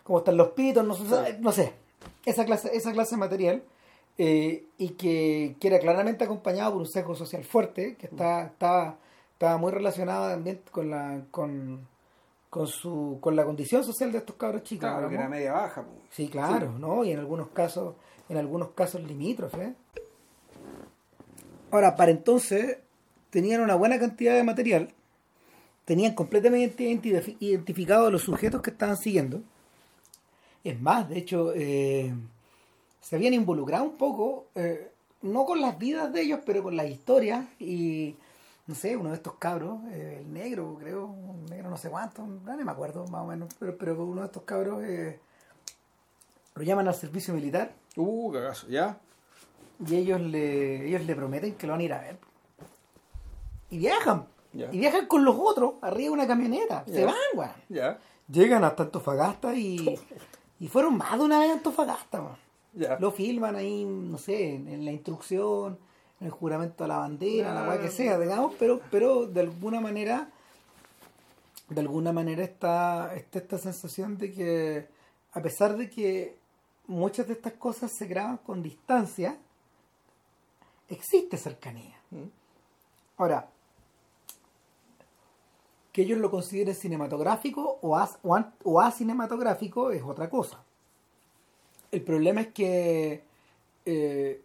¿Cómo están los pitos? No, sé, Claro. no sé. Esa clase, esa clase de material. eh, y que, que era claramente acompañado por un sesgo social fuerte, que está, estaba, estaba muy relacionado también con la, con, con su, con la condición social de estos cabros chicos. Claro, que era media baja. pues. Sí, claro, ¿no? Y en algunos casos, en algunos casos limítrofes. Ahora, para entonces, tenían una buena cantidad de material, tenían completamente identi- identificados los sujetos que estaban siguiendo. Es más, de hecho, eh, se habían involucrado un poco, eh, no con las vidas de ellos, pero con las historias. Y, no sé, uno de estos cabros, eh, el negro, creo, un negro no sé cuánto, no me acuerdo más o menos, pero, pero uno de estos cabros... lo llaman al servicio militar Uh, cagazo, ¿ya? Y ellos le, ellos le prometen que lo van a ir a ver. Y viajan. Y viajan con los otros arriba de una camioneta. Se van, weón. Llegan hasta Antofagasta y, y fueron más de una vez a Antofagasta, weón. Lo filman ahí, no sé, en, en la instrucción, en el juramento a la bandera, la weá que sea, digamos, pero, pero de alguna manera, de alguna manera está, está esta sensación de que, a pesar de que muchas de estas cosas se graban con distancia, existe cercanía. Mm. Ahora, que ellos lo consideren cinematográfico o, as- o, an- o asinematográfico es otra cosa. El problema es que eh,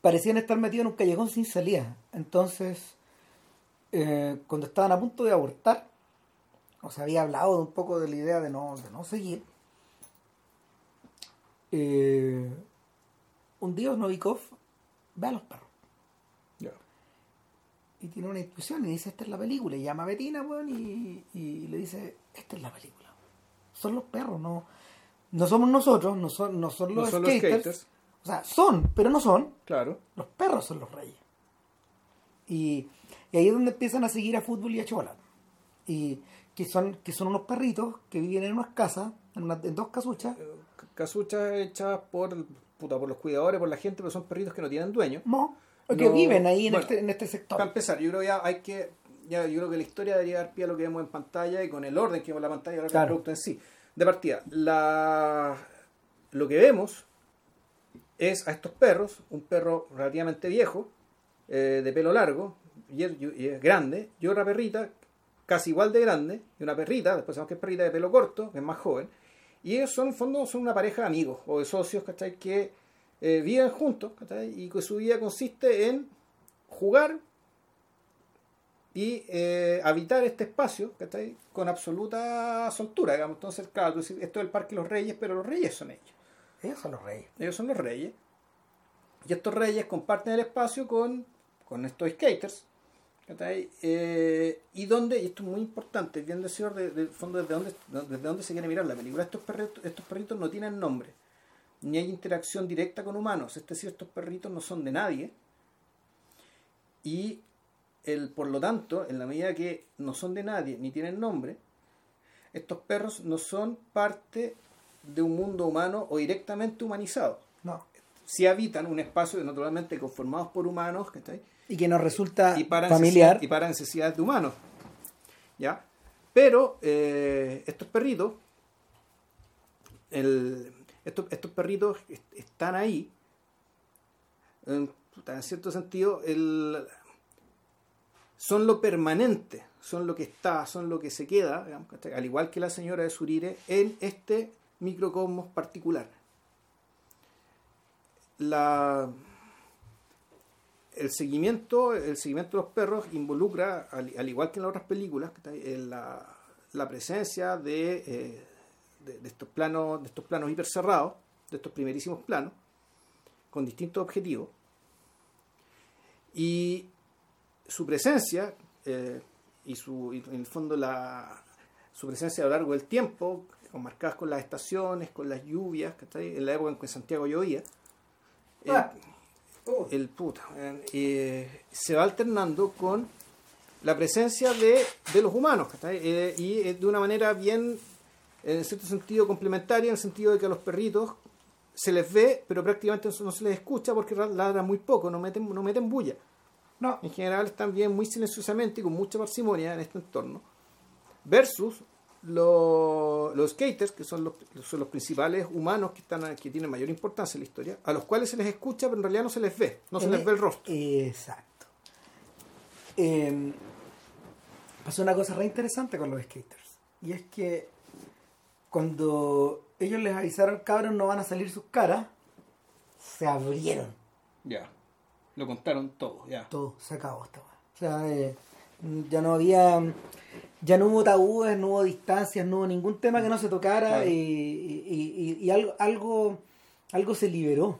parecían estar metidos en un callejón sin salida. Entonces, eh, cuando estaban a punto de abortar, o se había hablado un poco de la idea de no, de no seguir, eh, un día Novikov ve a los perros. Y tiene una intuición y dice esta es la película y llama a Betina weón, y, y le dice esta es la película son los perros no no somos nosotros no son no son No los, son los skaters. skaters. o sea son pero no son Claro. los perros son los reyes y, y ahí es donde empiezan a seguir a fútbol y a chocolate y que son que son unos perritos que viven en unas casas en, una- en dos casuchas C- Casuchas hechas por, puta, por los cuidadores, por la gente, pero son perritos que no tienen dueño. no, que No, viven ahí en, bueno, este, en este sector Para empezar, yo creo que ya hay que. Ya, yo creo que la historia debería dar pie a lo que vemos en pantalla y con el orden que vemos en la pantalla, ahora Claro. el producto en sí. De partida, la, lo que vemos es a estos perros, un perro relativamente viejo, eh, de pelo largo, y es, y es grande, y otra perrita casi igual de grande, y una perrita, después sabemos que es perrita de pelo corto, que es más joven, y ellos son, en fondo, son una pareja de amigos o de socios, ¿cachai? Que eh, viven juntos, ¿cachai? Y que su vida consiste en jugar y eh, habitar este espacio ¿cachai? con absoluta soltura, digamos. Entonces, claro, esto es el Parque de los Reyes, pero los reyes son ellos. ellos son los reyes Ellos son los reyes. Y estos reyes comparten el espacio con, con estos skaters. Eh, y donde, y esto es muy importante, bien decir de, del fondo desde dónde, desde dónde se quiere mirar la película, estos perritos, estos perritos no tienen nombre, ni hay interacción directa con humanos, es decir, estos perritos no son de nadie. Y el, por lo tanto, en la medida que no son de nadie ni tienen nombre, estos perros no son parte de un mundo humano o directamente humanizado. no Si habitan un espacio naturalmente conformados por humanos, ¿cachai? y que nos resulta y para familiar y para necesidades de humanos. ¿Ya? Pero eh, estos perritos, el- estos, estos perritos est- están ahí, en, cierto sentido, el, son lo permanente, son lo que está, son lo que se queda, al igual que la señora de Surire, en este microcosmos particular. La, el seguimiento, el seguimiento de los perros involucra, al, al igual que en las otras películas. En la, la presencia de, eh, de, de estos planos, de estos planos hipercerrados, de estos primerísimos planos, con distintos objetivos. Y su presencia, eh, y su, y en el fondo la, su presencia a lo largo del tiempo, marcadas con las estaciones, con las lluvias, ¿cachai? en la época en que Santiago llovía, eh, Ah. Oh. el puta, eh, se va alternando con la presencia de, de los humanos, ¿cachai? Eh, y de una manera bien, en cierto sentido, complementaria, en el sentido de que a los perritos se les ve, pero prácticamente no se les escucha porque ladran muy poco, no meten, no meten bulla. no En general están bien muy silenciosamente y con mucha parsimonia en este entorno. Versus lo- los skaters, que son los, son los principales humanos que, están, que tienen mayor importancia en la historia, a los cuales se les escucha, pero en realidad no se les ve, no se les e- ve el rostro. Exacto. Eh, pasó una cosa re interesante con los skaters. Y es que cuando ellos les avisaron, cabros, no van a salir sus caras, se abrieron. Ya, lo contaron todo, ya. Todo, se acabó esta. O sea, eh, ya no había, ya no hubo tabúes, no hubo distancias, no hubo ningún tema que no se tocara Claro. y, y- y- y algo, algo, algo se liberó.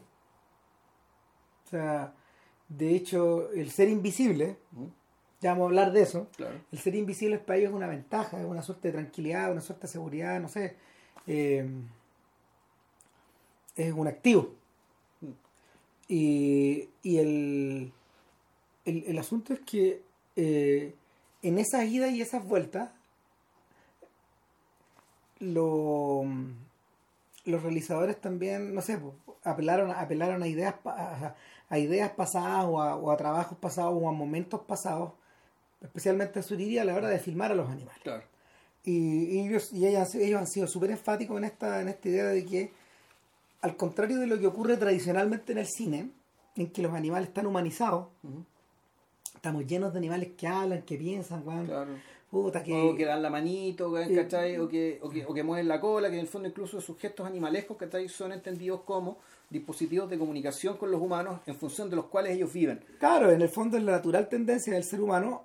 O sea, de hecho, el ser invisible, Mm, ya vamos a hablar de eso, Claro. el ser invisible para ellos es una ventaja, es una suerte de tranquilidad, una suerte de seguridad, no sé. eh, es un activo. Y, y el, el, el asunto es que eh, en esas idas y esas vueltas, lo- los realizadores también, no sé, apelaron, apelaron a ideas a, a ideas pasadas o a, o a trabajos pasados o a momentos pasados, especialmente a Suriri a la hora de filmar a los animales. Claro. Y, y ellos, y ellos, han sido- ellos han sido súper enfáticos en esta, en esta idea de que, al contrario de lo que ocurre tradicionalmente en el cine, en que los animales están humanizados, estamos llenos de animales que hablan, que piensan, weón. Claro. Puta, que... O que dan la manito, Eh, ¿cachai? O que, o, que, o que mueven la cola, que en el fondo incluso sus gestos animalescos ¿cachai? son entendidos como dispositivos de comunicación con los humanos en función de los cuales ellos viven. Claro, en el fondo es la natural tendencia del ser humano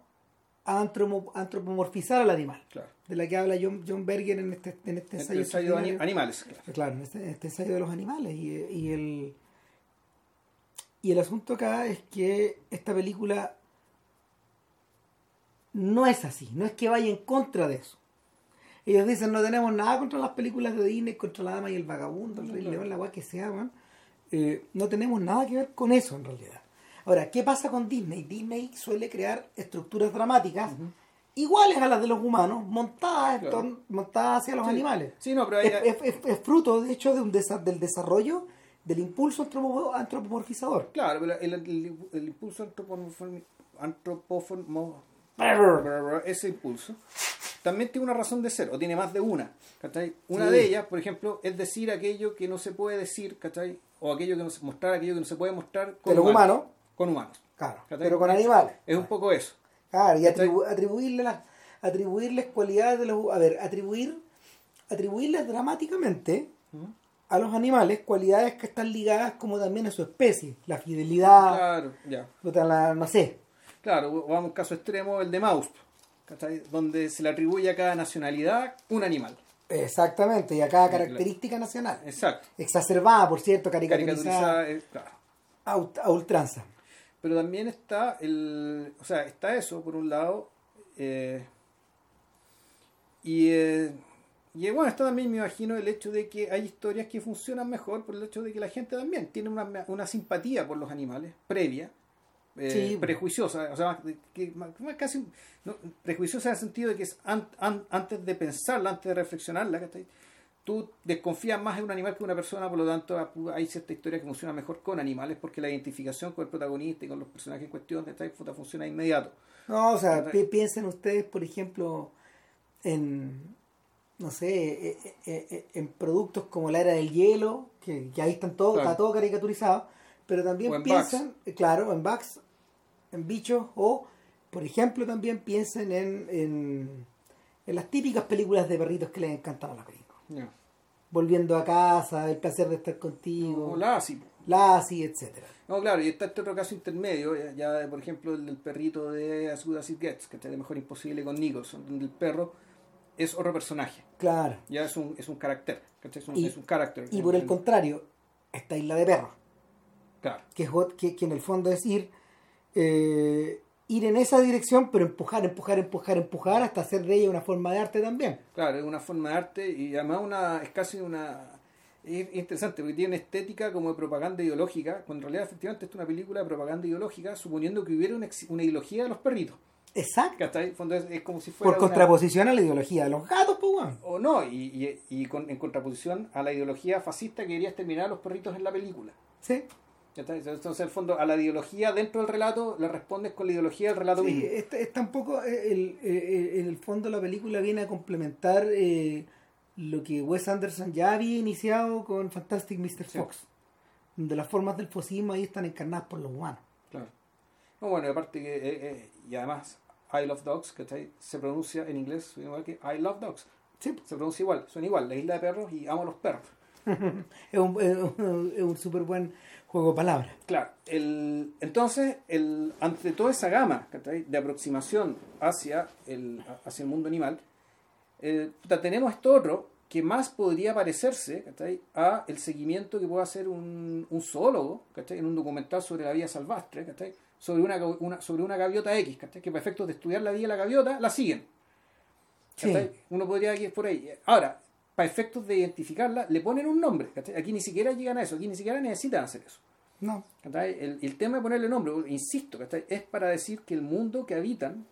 a antropomorfizar al animal, Claro. de la que habla John, John Berger en este, en este El ensayo. de animales. claro. Claro, en este, en este ensayo de los animales. Y, y el, y el asunto acá es que esta película no es así, no es que vaya en contra de eso. Ellos dicen, no tenemos nada contra las películas de Disney, contra la dama y el vagabundo, el No, rey claro. león, la guay que sea, weón. Eh, no tenemos nada que ver con eso en realidad. Ahora, ¿qué pasa con Disney? Disney suele crear estructuras dramáticas iguales a las de los humanos, montadas, Claro. montadas hacia los Sí. animales Sí, no, pero es, es- fruto, de hecho, de un desa- del desarrollo del impulso antropo- antropomorfizador. Claro, pero el, el- el impulso antropoformo- ese impulso también tiene una razón de ser, o tiene más de una. ¿cachai? Una Sí. de ellas, por ejemplo, es decir aquello que no se puede decir, ¿cachai? o aquello que no se, mostrar aquello que no se puede mostrar con De los humanos, Con humanos. claro, ¿cachai? pero con animales. Es un poco eso. Claro, y atribuirle las, atribuirles cualidades de los... A ver, atribuir, atribuirles dramáticamente a los animales cualidades que están ligadas como también a su especie. La fidelidad, Claro, ya. la, no sé. Claro, vamos a un caso extremo, el de Maus, ¿cachai? donde se le atribuye a cada nacionalidad un animal. Exactamente, y a cada característica nacional. Exacto. Exacerbada, por cierto, caricaturizada Caricaturizada, claro. a ultranza. Pero también está el. O sea, está eso, por un lado. eh, y, eh, y eh, bueno, está también, me imagino, el hecho de que hay historias que funcionan mejor por el hecho de que la gente también tiene una, una simpatía por los animales previa. eh, Sí. prejuiciosa, o sea, que, más- más casi no, prejuiciosa en el sentido de que es an- an- antes de pensarla, antes de reflexionarla, ¿cachai? Tú desconfías más en un animal que en una persona, por lo tanto hay cierta historia que funciona mejor con animales porque la identificación con el protagonista y con los personajes en cuestión ¿cachai? Puta, funciona de inmediato. No, o sea, piensen ustedes, por ejemplo, en, no sé, eh, eh, eh, en productos como la era del hielo, que, que ahí están Claro. está todo caricaturizado, pero también piensen, eh, claro, en bugs, en bichos, o, por ejemplo, también piensen en, en, en las típicas películas de perritos que les encantan a los gringos. Volviendo a casa, el placer de estar contigo, Como la ASI. Lassie, etcétera. No, claro, y está este otro caso intermedio, ya, ya, por ejemplo el del perrito de As Good As It Gets, que está de Mejor Imposible con Nicholson, donde el perro es otro personaje, Claro. ya es un, es un carácter, es un, Y- es un carácter. Y por el contrario, esta isla de perros. Claro, que, que, que en el fondo es ir, eh, ir en esa dirección, pero empujar, empujar, empujar, empujar hasta hacer de ella una forma de arte también. claro, es una forma de arte y además una, es casi una... Es interesante porque tiene una estética como de propaganda ideológica, cuando en realidad efectivamente es una película de propaganda ideológica, suponiendo que hubiera una, una ideología de los perritos. Exacto. Es, como si fuera Por una- contraposición a la ideología de los gatos, pues. O no, y, y, y con- en contraposición a la ideología fascista que quería exterminar a los perritos en la película. Sí. Entonces, en el fondo, a la ideología dentro del relato le respondes con la ideología del relato sí mismo. es, es tampoco, eh, el, eh, en el fondo la película viene a complementar eh, lo que Wes Anderson ya había iniciado con Fantastic Mr. Sí. Fox, donde las formas del fosismo ahí están encarnadas por los humanos. Claro. No, bueno, y aparte que, eh, eh, y además, I Love Dogs, ¿cachai? Se pronuncia en inglés igual que I Love Dogs. Sí, Se pronuncia igual, suena igual, la isla de perros y amo a los perros. es un, es un, es un súper buen juego de palabras. Claro, el, entonces, el, ante toda esa gama de aproximación hacia el, hacia el mundo animal, eh, tenemos esto otro que más podría parecerse ¿cachai? a el seguimiento que puede hacer un, un zoólogo ¿cachai? en un documental sobre la vida salvaje, ¿cachai? sobre una, una- sobre una gaviota X, ¿cachai? que para efectos de estudiar la vida de la gaviota la siguen. Uno podría ir por ahí. Ahora, para efectos de identificarla, le ponen un nombre. ¿cachai? Aquí ni siquiera llegan a eso, aquí ni siquiera necesitan hacer eso. No. El, el, tema de ponerle nombre, insisto, es para decir que el mundo que habitan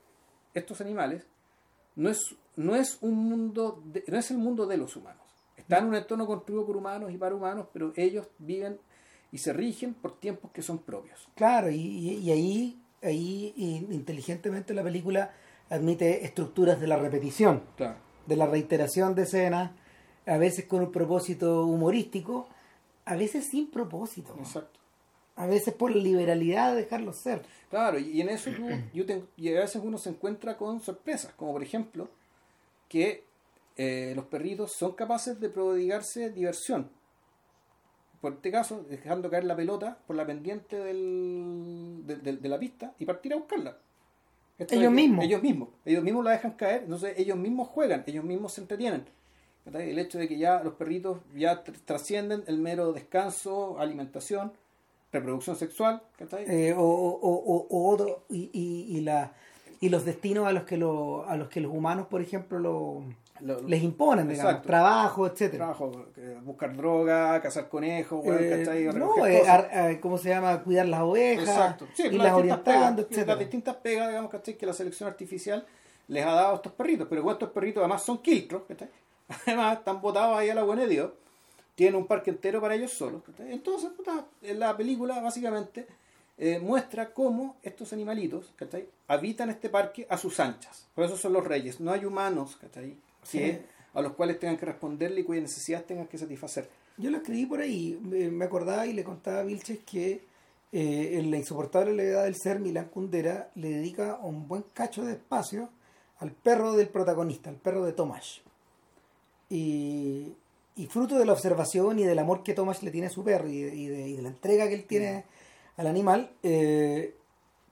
estos animales no es, no es un mundo no es el mundo de los humanos. Están en un entorno construido por humanos y para humanos, pero ellos viven y se rigen por tiempos que son propios. Claro, y, y ahí, ahí inteligentemente la película admite estructuras de la repetición, de la reiteración de escenas, a veces con un propósito humorístico, a veces sin propósito. Exacto. A veces por la liberalidad de dejarlo ser. Claro, y en eso yo y a veces uno se encuentra con sorpresas, como por ejemplo que eh, los perritos son capaces de prodigarse diversión. Por este caso, dejando caer la pelota por la pendiente del, de la pista y partir a buscarla ellos mismos. Ellos mismos. Ellos mismos la dejan caer, entonces ellos mismos juegan, ellos mismos se entretienen. El hecho de que ya los perritos ya trascienden el mero descanso, alimentación, reproducción sexual. Eh, o, o, o, otro, y, y, y, la, y los destinos a los que, lo, a los que los humanos, por ejemplo, lo les imponen, digamos, trabajo, etcétera. Trabajo, buscar droga, cazar conejos, eh, no, eh, eh, ¿cómo se llama? Cuidar las ovejas, y las orientando, etcétera. Las distintas pegas, digamos, Que la selección artificial les ha dado a estos perritos, pero estos perritos además son quiltros, Además están botados ahí a la buena de Dios, tienen un parque entero para ellos solos, Entonces, en la película básicamente muestra cómo estos animalitos, Habitan este parque a sus anchas. Por eso son los reyes. No hay humanos, ¿cachai? a los cuales tengan que responderle y cuyas necesidades tengan que satisfacer. Yo lo escribí por ahí, me acordaba y le contaba a Vilches que eh, en la insoportable levedad del ser, Milán Kundera le dedica un buen cacho de espacio al perro del protagonista, al perro de Tomás. Y, fruto de la observación y del amor que Tomás le tiene a su perro y de, la entrega que él tiene al animal, eh,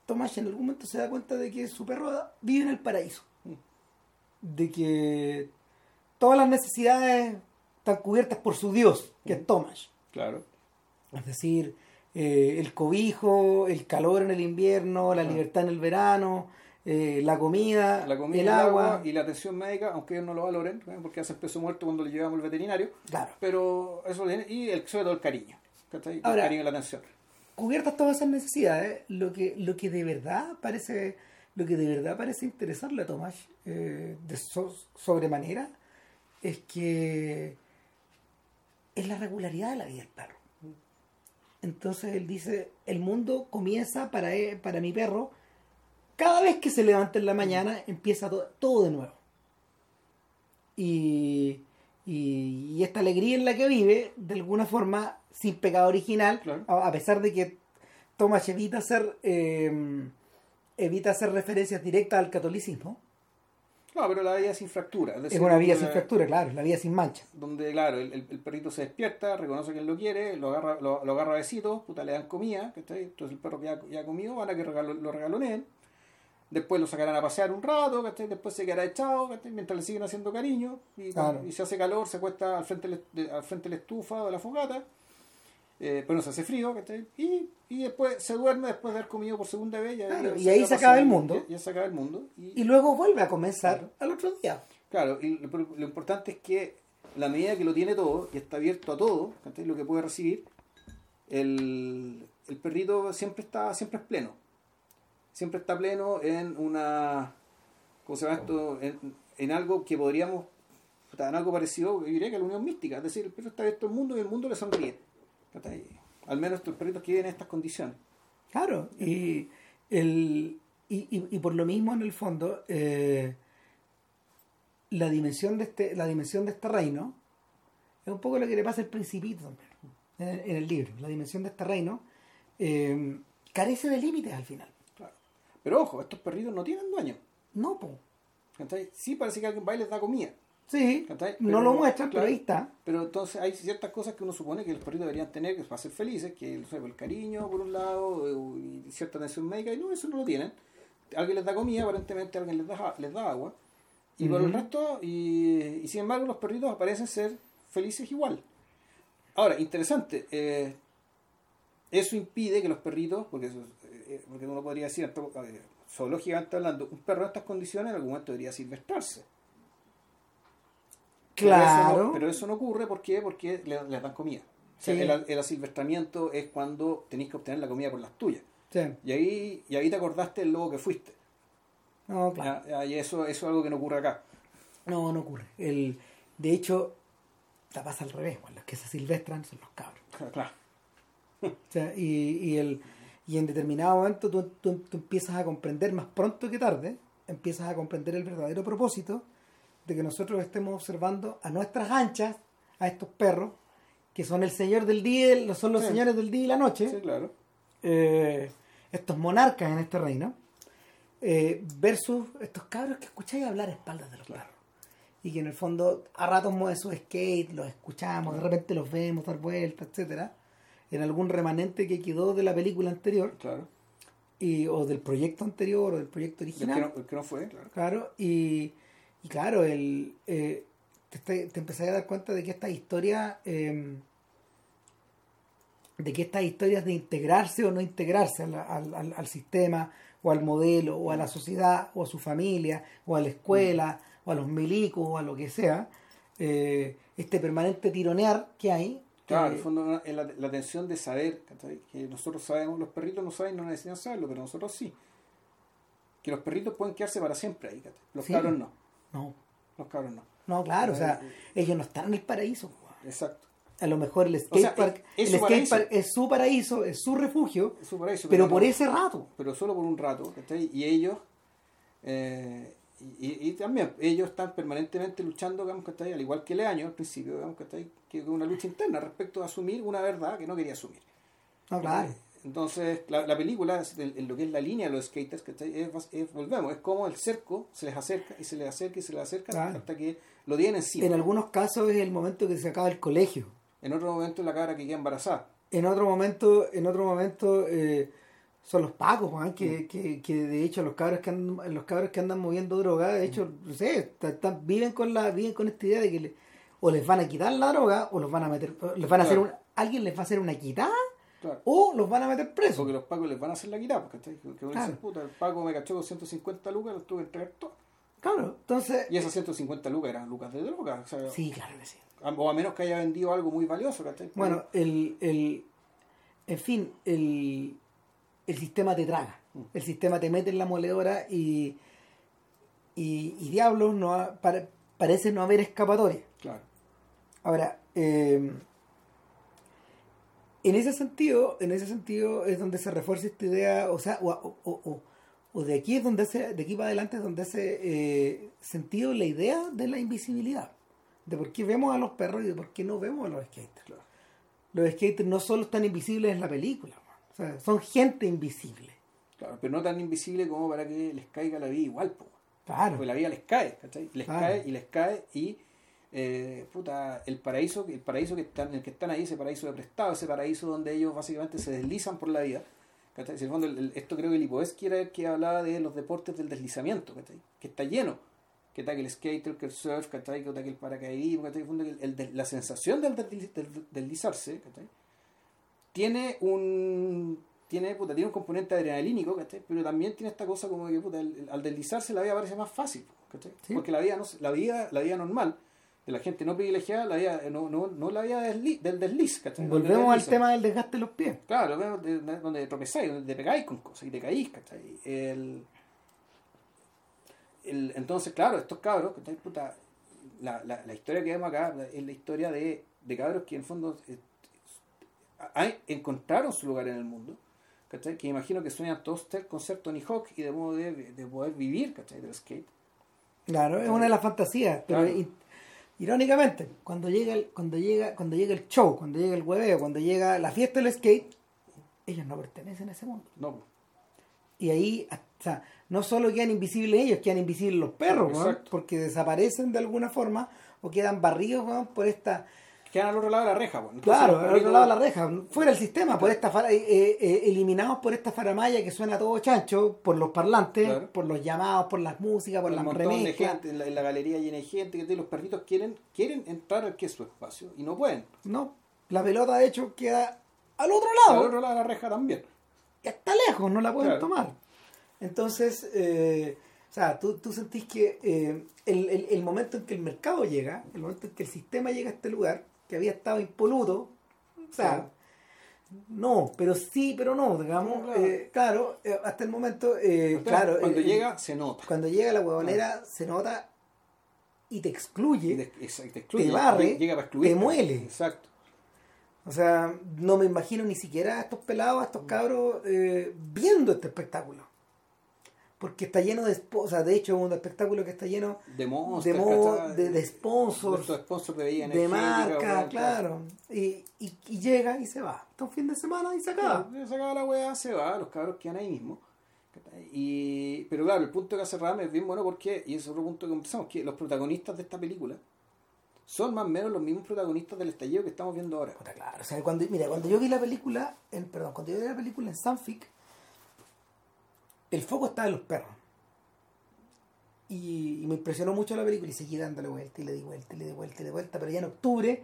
Tomás en algún momento se da cuenta de que su perro vive en el paraíso de que todas las necesidades están cubiertas por su Dios, que es Tomás. Claro. Es decir, eh, el cobijo, el calor en el invierno, la libertad en el verano, eh, la, comida, el, agua. y la atención médica, aunque ellos no lo valoren, ¿eh? porque hacen peso muerto cuando le llevamos al veterinario. Claro. Pero eso y el, sobre todo el cariño. el cariño y la atención. Cubiertas todas esas necesidades, lo que, lo que de verdad parece lo que de verdad parece interesarle a Tomás eh, de sobremanera es que es la regularidad de la vida del perro. Entonces él dice, el mundo comienza para, para mi perro, cada vez que se levanta en la mañana empieza todo, de nuevo. Y, y, esta alegría en la que vive, de alguna forma, sin pecado original, a, pesar de que Tomás evita ser... Eh, evita hacer referencias directas al catolicismo. No, pero la vida sin fractura. Es, una vida sin fractura, claro, la vida sin mancha. Donde, claro, el, el, perrito se despierta, reconoce que él lo quiere, lo agarra, lo, agarra a besitos, puta, le dan comida, entonces el perro que ya, ya ha comido, van a que regalo, lo regaloneen. Después lo sacarán a pasear un rato, después se quedará echado, mientras le siguen haciendo cariño. Y, y se hace calor, se cuesta al frente, al frente de la estufa o de la fogata eh, pero no se hace frío, Y, y después se duerme después de haber comido por segunda vez. y ahí se acaba el mundo. Ya, se acaba el mundo. Y, luego vuelve a comenzar al otro día. Claro, y lo, importante es que la medida que lo tiene todo y está abierto a todo, lo que puede recibir, el, el perrito siempre está siempre es pleno. Siempre está pleno en una. ¿Cómo se llama esto? En, algo que podríamos. En algo parecido, diría que la unión mística. Es decir, el perro está abierto al mundo y el mundo le sonríe. Al menos estos perritos que viven en estas condiciones. Claro, y, el, y, y, por lo mismo, en el fondo, eh, la, dimensión de este, la dimensión de este reino es un poco lo que le pasa al principito en, el libro. La dimensión de este reino eh, carece de límites al final. Pero ojo, estos perritos no tienen dueño. No, po. Sí parece que alguien va y les da comida. Sí, no lo muestran, pero ahí está. Pero entonces hay ciertas cosas que uno supone que los perritos deberían tener que para ser felices, que el cariño por un lado eh, y cierta atención médica, y no, eso no lo tienen. Alguien les da comida, aparentemente alguien les da, les da agua, y por el resto, y, sin embargo los perritos aparecen ser felices igual. Ahora, interesante, eh, eso impide que los perritos, porque, eso, eh, porque uno podría decir, zoológicamente hablando, un perro en estas condiciones en algún momento debería silvestrarse Claro. Pero eso no, ocurre ¿por qué? porque les, dan comida. O sea, Sí. el, el asilvestramiento es cuando tenéis que obtener la comida por las tuyas. Sí. Y ahí, y ahí te acordaste del lobo que fuiste. No, claro. Y eso, eso es algo que no ocurre acá. No, no ocurre. El, de hecho, la pasa al revés. bueno, los que se silvestran son los cabros. Claro. O sea, y, y, el, y en determinado momento tú, tú- tú empiezas a comprender más pronto que tarde, empiezas a comprender el verdadero propósito de que nosotros estemos observando a nuestras anchas, a estos perros, que son el señor del día, son los Sí. señores del día y la noche, Sí, claro. eh, estos monarcas en este reino, eh, versus estos cabros que escucháis hablar a espaldas de los perros. Y que en el fondo a ratos mueven su skate, los escuchamos, de repente los vemos dar vueltas, etcétera En algún remanente que quedó de la película anterior, Claro. y, o del proyecto anterior, o del proyecto El que, original. no, el que no fue, claro. Claro, y, y claro, el, eh, te, te, empezás a dar cuenta de que esta historia, eh, de que estas historias de integrarse o no integrarse al, al, al- al sistema, o al modelo, o a la sociedad, o a su familia, o a la escuela, o a los milicos, o a lo que sea, eh, este permanente tironear que hay. Claro, en eh, el fondo es la, la tensión de saber, ¿cachai? que nosotros sabemos, los perritos no saben, no necesitan saberlo, pero nosotros sí. Que los perritos pueden quedarse para siempre ahí, ¿cachai? Los Sí. cabros no. no, Los cabros no. no, claro, o sea, Eh, ellos no están en el paraíso. Exacto. A lo mejor el O skate sea, park, es- es el su skate park es su paraíso, es su refugio, Es su paraíso, pero por ese rato. pero solo por un rato, ¿cachai? Y ellos, eh, y, también, ellos están permanentemente luchando, digamos, ¿cachai? Al igual que el año al principio, digamos. Que es una lucha interna respecto a asumir una verdad que no quería asumir. No, claro. Entonces, la, la película, en lo que es la línea de los skaters, ¿cachai? Es, es- volvemos, es como el cerco se les acerca y se les acerca y se les acerca Claro. hasta que lo tienen encima. En algunos casos es el momento que se acaba el colegio. En otro momento la cabra que queda embarazada. En otro momento, en otro momento eh, son los pacos, Mm. que, que, que de hecho los cabros que andan, los cabros que andan moviendo droga, de hecho, no sé, ta- viven con la, viven con esta idea de que le- o les van a quitar la droga, o los van a meter, les van a hacer alguien les va a hacer una quitada, Claro. o los van a meter presos. Porque los pacos les van a hacer la quitada, ¿cachai? Que Claro. dice, puta, el paco me cachó con 150 lucas, los tuve que entregar todo. Claro, entonces, Y esas 150 lucas eran lucas de droga. O, sea, sí, claro que sí. o a menos que haya vendido algo muy valioso, ¿cachai? Bueno, el, el, en fin, el, el sistema te traga. El sistema te mete en la moledora y, y, y diablos no ha- pare- parece no haber escapatoria. Claro. Ahora, eh, en ese sentido, en ese sentido es donde se refuerza esta idea, o sea, o, o- o- o- o de aquí es donde hace, de aquí para adelante es donde hace eh, sentido la idea de la invisibilidad, de por qué vemos a los perros y de por qué no vemos a los skaters. Claro. Los skaters no solo están invisibles en la película, o sea, son gente invisible. Claro, pero no tan invisible como para que les caiga la vida igual, po. Claro, Porque la vida les cae, ¿cachai? Les Claro. cae y les cae y eh, puta, el paraíso, el paraíso que están, en el que están ahí, ese paraíso de prestado, ese paraíso donde ellos básicamente se deslizan por la vida. ¿cachai? En el fondo, el- el- esto creo que Lipovetsky era el que hablaba de los deportes del deslizamiento, ¿cachai? que está lleno. Que está que el skater, que el surf, ¿cachai? que está que el paracaidismo, ¿cachai? El la sensación del deslizarse, ¿cachai? Tiene un tiene, puta, tiene un componente adrenalínico, ¿cachai? pero también tiene esta cosa como que puta, el- el- al deslizarse la vida parece más fácil, ¿cachai? Sí. porque la vida, no, se- la vida la vida normal de la gente no privilegiada, la vida, no, no, no la vida desli- del desliz. ¿cachai? Volvemos al tema del desgaste de los pies. Claro, lo vemos de- de- donde tropezáis, donde pegáis con cosas y te caís, ¿cachai? El, el- entonces, claro, estos cabros, ¿cachai? Puta, la, la, la historia que vemos acá es la historia de, de cabros que en fondo eh, hay- encontraron su lugar en el mundo, ¿cachai? Que imagino que sueñan todos ter- con ser Tony Hawk y de modo de, de poder vivir, ¿cachai? Del skate. Claro, es una de las fantasías, pero Claro. irónicamente, cuando llega el, cuando llega, cuando llega el show, cuando llega el hueveo, cuando llega la fiesta del skate, ellos no pertenecen a ese mundo. No. Y ahí, o sea, no solo quedan invisibles ellos, quedan invisibles los perros, porque desaparecen de alguna forma o quedan barridos weón, por esta, quedan al otro lado de la reja, po. Entonces, claro, al otro lado de la reja, fuera del sistema, por esta fara- eh, eh, eliminados por esta faramaya que suena todo chancho, por los parlantes, Claro. por los llamados, por las músicas, por un las remezclas. en la, en la galería llena de gente que los perritos quieren quieren entrar al que es su espacio y no pueden No, la pelota de hecho queda al otro al lado. otro lado de la reja también que está lejos, no la pueden Claro. tomar. Entonces, eh, o sea, tú, tú sentís que eh, el, el- el momento en que el mercado llega, el momento en que el sistema llega a este lugar, que había estado impoluto, O sea, no, pero sí, pero no, digamos. Claro. eh, claro, eh, hasta el momento, eh, claro. cuando llega, se nota. Cuando llega la huevonera, se nota y te excluye. Y de- exacto, te excluye, te barre, llega para excluir. te muele. Exacto. O sea, no me imagino ni siquiera a estos pelados, a estos cabros, eh, viendo este espectáculo. Porque está lleno de... sea, de hecho, es un espectáculo que está lleno De de, monsters, mo- ¿cachai? de, de sponsors, estos sponsors de de marca, claro. Y, y, y llega y se va. Está un fin de semana y se acaba. Claro, se acaba la weá, se va, los cabros quedan ahí mismo. Y, pero claro, el punto que hace Ram es bien bueno porque, y ese es otro punto que empezamos, que los protagonistas de esta película son más o menos los mismos protagonistas del estallido que estamos viendo ahora. Puta, claro. O sea, cuando, mira, cuando yo vi la película, en, perdón, cuando yo vi la película en Sanfic, el foco estaba en los perros. Y, y me impresionó mucho la película y seguí dándole vuelta y le di vuelta y le di vuelta y le di vuelta. Pero ya en octubre,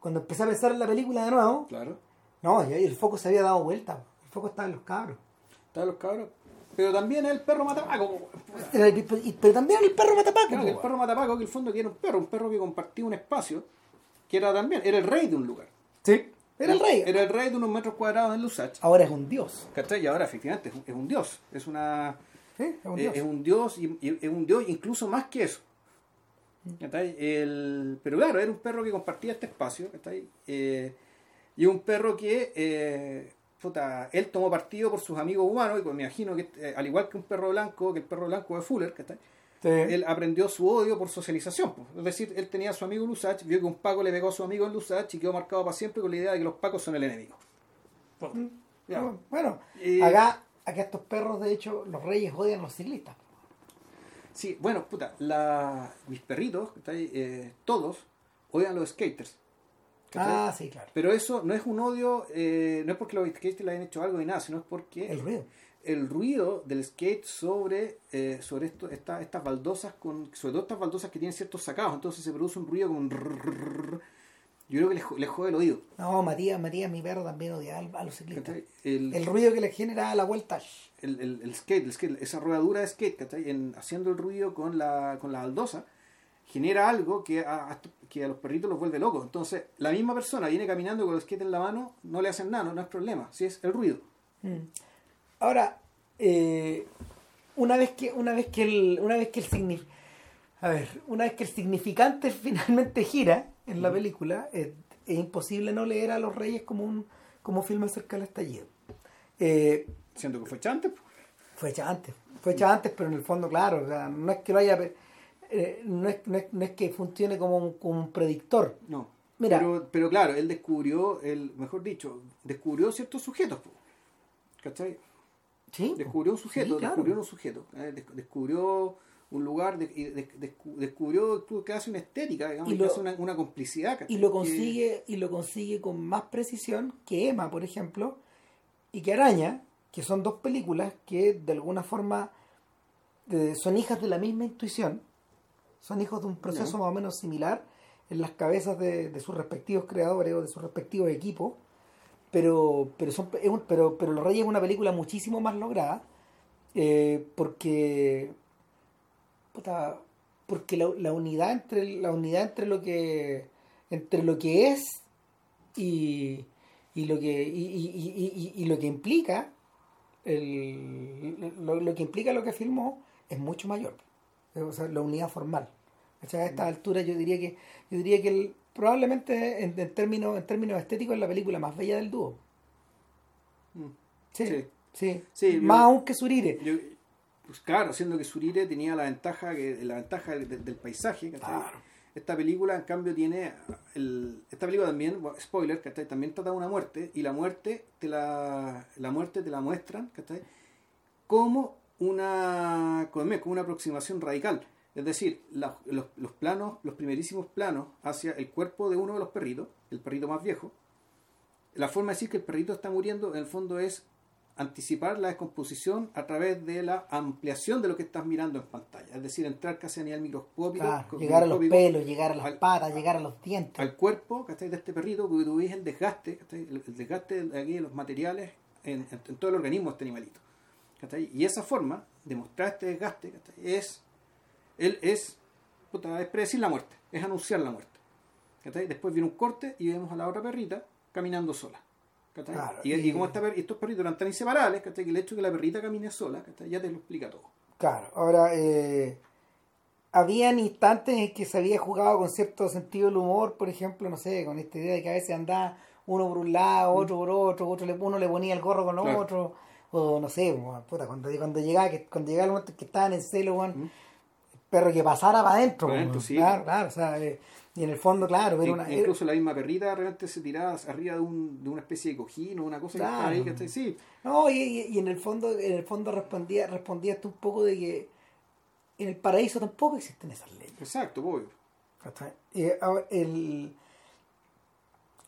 cuando empecé a pensar en la película de nuevo, Claro. no, ya el foco se había dado vuelta. El foco estaba en los cabros. Están los cabros. Pero también el perro matapaco. Y- pero también el perro matapaco. Claro, el perro matapaco, que en el fondo que era un perro, un perro que compartía un espacio, que era también, era el rey de un lugar. Sí. Era el rey. Era el rey de unos metros cuadrados en Lusach. Ahora es un dios. ¿Cachai? Y ahora efectivamente es un, es un dios. Es una. Sí, es un Eh, dios. es un dios y, y es un dios incluso más que eso. ¿Cachai? El, pero claro, era un perro que compartía este espacio. ¿cachai? Eh, y un perro que eh, puta, él tomó partido por sus amigos humanos y pues me imagino que eh, al igual que un perro blanco, que el perro blanco de Fuller, ¿cachai? Sí. él aprendió su odio por socialización. pues. Es decir, él tenía a su amigo Lusach, vio que un Paco le pegó a su amigo en Lusach y quedó marcado para siempre con la idea de que los Pacos son el enemigo. Ya. Ah, Bueno, Eh, acá, acá estos perros, de hecho, los reyes odian a los ciclistas. Sí, bueno, puta, la, mis perritos. Eh, todos, odian a los skaters. ¿cachai? Ah, sí, claro. Pero eso no es un odio, eh, no es porque los skaters le hayan hecho algo ni nada, sino es porque El ruido. El ruido del skate sobre, eh, sobre esto, esta- estas baldosas, con, sobre todo estas baldosas que tienen ciertos sacados, entonces se produce un ruido como un. Yo creo que les, les jode el oído. No, Matías, Matías, mi perro también odia a los ciclistas. El, El ruido que le genera a la vuelta. el, el- el skate, el skate, esa rodadura de skate, ¿cachai? En, haciendo el ruido con la, con la baldosa, genera algo que a, que a los perritos los vuelve locos. Entonces, la misma persona viene caminando con el skate en la mano, no le hacen nada, no, no es problema, si es el ruido. Ahora, eh, una vez que, una vez que el, una vez que el a ver, una vez que el significante finalmente gira en la película, eh, es imposible no leer a los reyes como un, como filme acerca del estallido. Eh, Siendo que fue chante, pues. fue hecha antes, fue hecha antes, pero en el fondo, claro, o sea, no es que lo haya, eh, no, es, no, es, no es que funcione como un, como un predictor. no. Mira. Pero, pero claro, él descubrió, el, mejor dicho, descubrió ciertos sujetos. ¿cachai? Sí, Descubrió un sujeto, Sí, claro. descubrió un sujeto, ¿eh? Des- descubrió un lugar, de- y de- descu- descubrió que hace una estética, digamos, Y y lo- que hace una, una complicidad. y lo Que- consigue y lo consigue con más precisión que Emma por ejemplo y que Araña que son dos películas que de alguna forma eh, son hijas de la misma intuición son hijos de un proceso más o menos similar en las cabezas de, de sus respectivos creadores o de sus respectivos equipos pero pero son pero pero Los Reyes es una película muchísimo más lograda eh, porque puta, porque la, la unidad entre la unidad entre lo que entre lo que es y, y lo que y, y- y- y- y lo que implica el, lo, lo que implica lo que filmó es mucho mayor. O sea la unidad formal. O sea, a esta altura yo diría que yo diría que el- probablemente en, en términos en términos estéticos es la película más bella del dúo Mm. sí Sí. sí, Sí, más yo- aún que Surire Yo, pues claro, siendo que Surire tenía la ventaja que la ventaja del, paisaje. Esta película, en cambio, tiene el, esta película también, spoiler, ¿cachai? También trata de una muerte y la muerte te la, la muerte te la muestran, ¿cachai? Como una como una aproximación radical. Es decir, la- los, los planos, los primerísimos planos hacia el cuerpo de uno de los perritos, el perrito más viejo, la forma de decir que el perrito está muriendo en el fondo es anticipar la descomposición a través de la ampliación de lo que estás mirando en pantalla. Es decir, entrar casi a nivel microscópico. Claro, llegar a los pelos llegar a las al- patas llegar a los dientes al cuerpo ¿cachai? de este perrito, que tú ves el desgaste, ¿cachai? el, desgaste de aquí de los materiales en, en- en todo el organismo de este animalito. ¿cachai? Y esa forma de mostrar este desgaste es, él es, puta, es predecir la muerte, es anunciar la muerte. ¿cachai? Después viene un corte y vemos a la otra perrita caminando sola. Claro, y, y- y como esta per- estos perritos eran tan inseparables, ¿cachai? que el hecho de que la perrita camine sola, ¿cachai? ya te lo explica todo. Claro, ahora, eh, habían instantes en que se había jugado con cierto sentido del humor, por ejemplo, no sé, con esta idea de que a veces andaba uno por un lado, otro por otro, otro le, uno le ponía el gorro con Claro. otro, o no sé, puta, cuando, cuando llegaba que, cuando llegaba el momento en que estaban en celo, Mm. Perro que pasara para adentro, Pa' weón. adentro, sí. claro, claro, o sea, eh, y en el fondo, claro, era In- una... Incluso la misma perrita de repente se tiraba arriba de, un, de una especie de cojín o una cosa que estaba ahí, Claro. Sí, No, y, y- y en el fondo, en el fondo respondía, respondía esto un poco de que en el paraíso tampoco existen esas leyes. exacto, obvio. ¿cachai? Eh, ahora, el,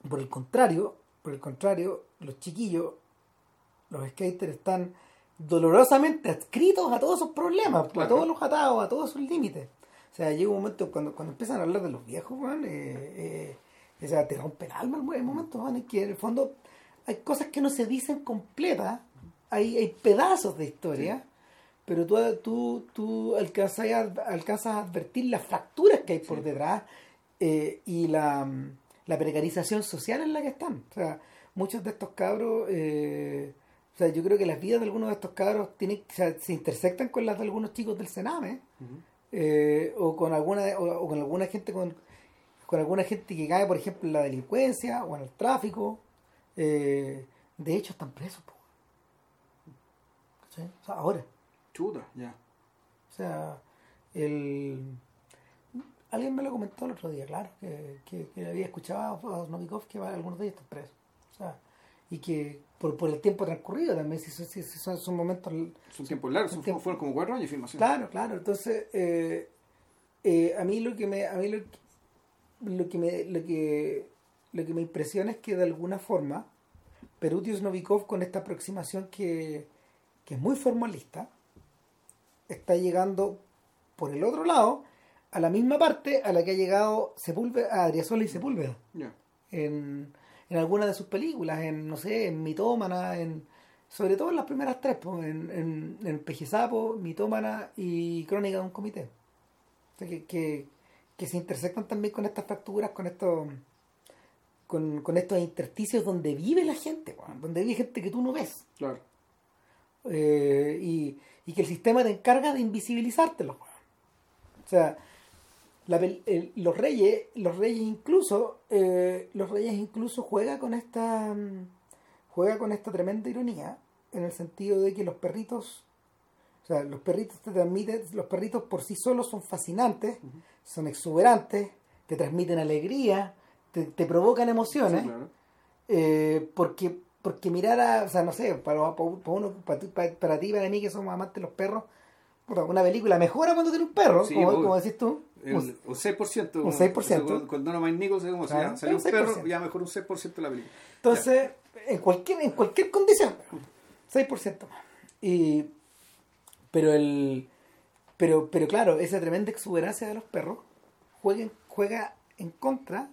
por el contrario, por el contrario, los chiquillos, los skaters están dolorosamente adscritos a todos esos problemas, a todos los atados, a todos sus límites. O sea, llega un momento cuando, cuando empiezan a hablar de los viejos, weón, eh, eh, o sea, te rompe el alma en el momento, weón, en que en el fondo hay cosas que no se dicen completas, hay, hay pedazos de historia, pero tú, tú, tú alcanzas, a, alcanzas a advertir las fracturas que hay por Sí. detrás eh, y la, la precarización social en la que están. O sea, muchos de estos cabros, o sea, yo creo que las vidas de algunos de estos cabros tienen, o sea, se intersectan con las de algunos chicos del Sename eh, o con alguna o, o con alguna gente con, con alguna gente que cae por ejemplo en la delincuencia o en el tráfico eh, de hecho están presos. ¿Cachai? O sea, ahora Chuta, ya. o sea el alguien me lo comentó el otro día claro que, que, que había escuchado a Novikov que algunos de ellos están presos y que por, por el tiempo transcurrido también si, si- si son, son momentos Son tiempos largos, Son fueron como cuatro años de filmación. Claro, claro. Entonces, eh, eh, a mí lo que me, a mí lo, lo que me, lo que, lo que me impresiona es que de alguna forma Perutius Novikov con esta aproximación que, que es muy formalista está llegando por el otro lado a la misma parte a la que ha llegado Sepúlveda, Adriasola y Sepúlveda en, en algunas de sus películas, en, no sé, en Mitómana, en, sobre todo en las primeras tres, pues, en, en, en Pejisapo, Mitómana y Crónica de un Comité. O sea, que, que, que se intersectan también con estas fracturas, con estos con, con estos intersticios donde vive la gente, donde vive gente que tú no ves. Claro. Eh, y, y que el sistema te encarga de invisibilizártelo. weón. O sea, la el- los reyes, los reyes incluso, eh, los reyes incluso juega con esta mm, juega con esta tremenda ironía en el sentido de que los perritos, o sea, los perritos te transmiten, los perritos por sí solos son fascinantes, son exuberantes, te transmiten alegría, te, te provocan emociones. Sí, claro. Eh, porque porque mirar a, o sea, no sé, para, para uno, para, ti- para, para ti, para mí que somos amantes de los perros, una película mejora cuando tiene un perro, Sí, como, obvio. como decís tú. El, un 6%. Un 6%. Cuando, cuando no Mike Nichols, como Claro, ya salió un perro, 6%. ya mejor un 6% de la película. Entonces, en cualquier, en cualquier condición, 6% más. Y, pero el pero, pero claro, esa tremenda exuberancia de los perros juega, juega en contra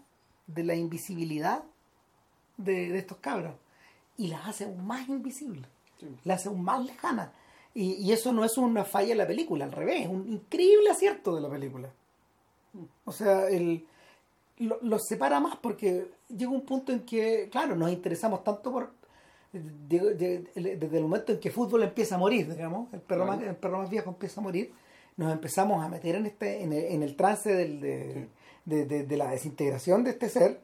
de la invisibilidad de, de estos cabros y las hace aún más invisibles, Sí. las hace aún más lejanas. Y, y eso no es una falla de la película, al revés, es un increíble acierto de la película. O sea, el, lo- los separa más porque llega un punto en que, claro, nos interesamos tanto por. de- de- de- desde el momento en que fútbol empieza a morir, digamos, el perro, más, el perro más viejo empieza a morir, nos empezamos a meter en este en el, en el trance del, de, de- de- la desintegración de este ser,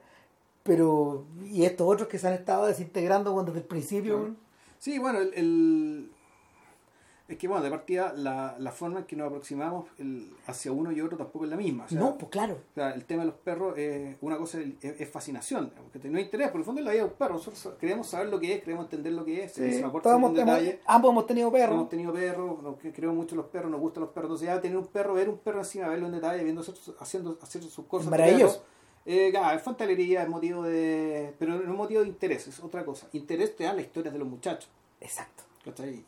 pero. y estos otros que se han estado desintegrando cuando desde el principio. Sí, bueno, el, el- es que bueno, de partida la, la forma en que nos aproximamos el- hacia uno y otro tampoco es la misma. O sea, no, pues claro. o sea, el tema de los perros es una cosa, es, es fascinación, porque no hay interés, por el fondo es la vida de un perro. Nosotros queremos saber lo que es, queremos entender lo que es, Sí, se me aporta hemos- detalle. ambos hemos tenido perros. Hemos tenido perros, queremos mucho los perros, nos gustan los perros. Entonces, ya tener un perro, ver un perro encima, verlo en detalle, viendo haciendo, haciendo sus cosas. Maravilloso. Eh, claro, es fontanería, es motivo de. Pero no es motivo de interés, es otra cosa. Interés te dan las historias de los muchachos. Exacto. ¿cachai?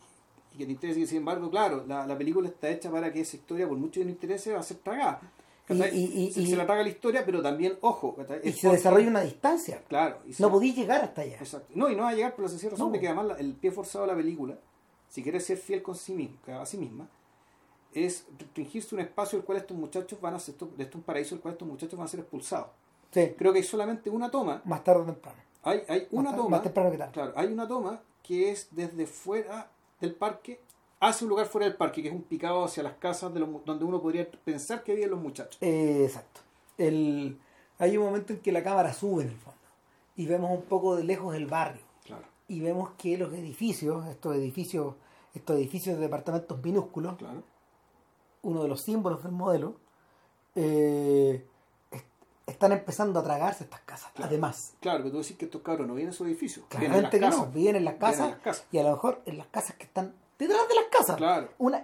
Que te interese, y sin embargo, claro, la, la película está hecha para que esa historia, por mucho que no interese, va a ser tragada. ¿cachai? Y- se, y- se la traga la historia, pero también, ojo. Y se desarrolla una distancia. Claro. y se- No podís llegar hasta allá. Exacto. No, y no va a llegar por la sencilla razón No. de que además el pie forzado de la película, si quiere ser fiel con sí misma, a sí misma, es restringirse un espacio del cual estos muchachos van a ser, esto, un paraíso del cual estos muchachos van a ser expulsados. Sí. Creo que hay solamente una toma Más tarde o temprano. Hay, hay una Más- toma. más temprano que tarde. Claro, hay una toma que es desde fuera del parque hacia un lugar fuera del parque, que es un picado hacia las casas de los, donde uno podría pensar que viven los muchachos. Eh, exacto. El, hay un momento en que la cámara sube en el fondo y vemos un poco de lejos el barrio Claro, y vemos que los edificios, estos edificios, estos edificios de departamentos minúsculos, claro. uno de los símbolos del modelo, eh, están empezando a tragarse estas casas. Claro. Además, Claro, que tú decís que estos cabros no vienen en sus edificios. vienen claramente en que las no, casas. viven en las Viven en casas las casas. y a lo mejor en las casas que están detrás de las casas. Claro. Una,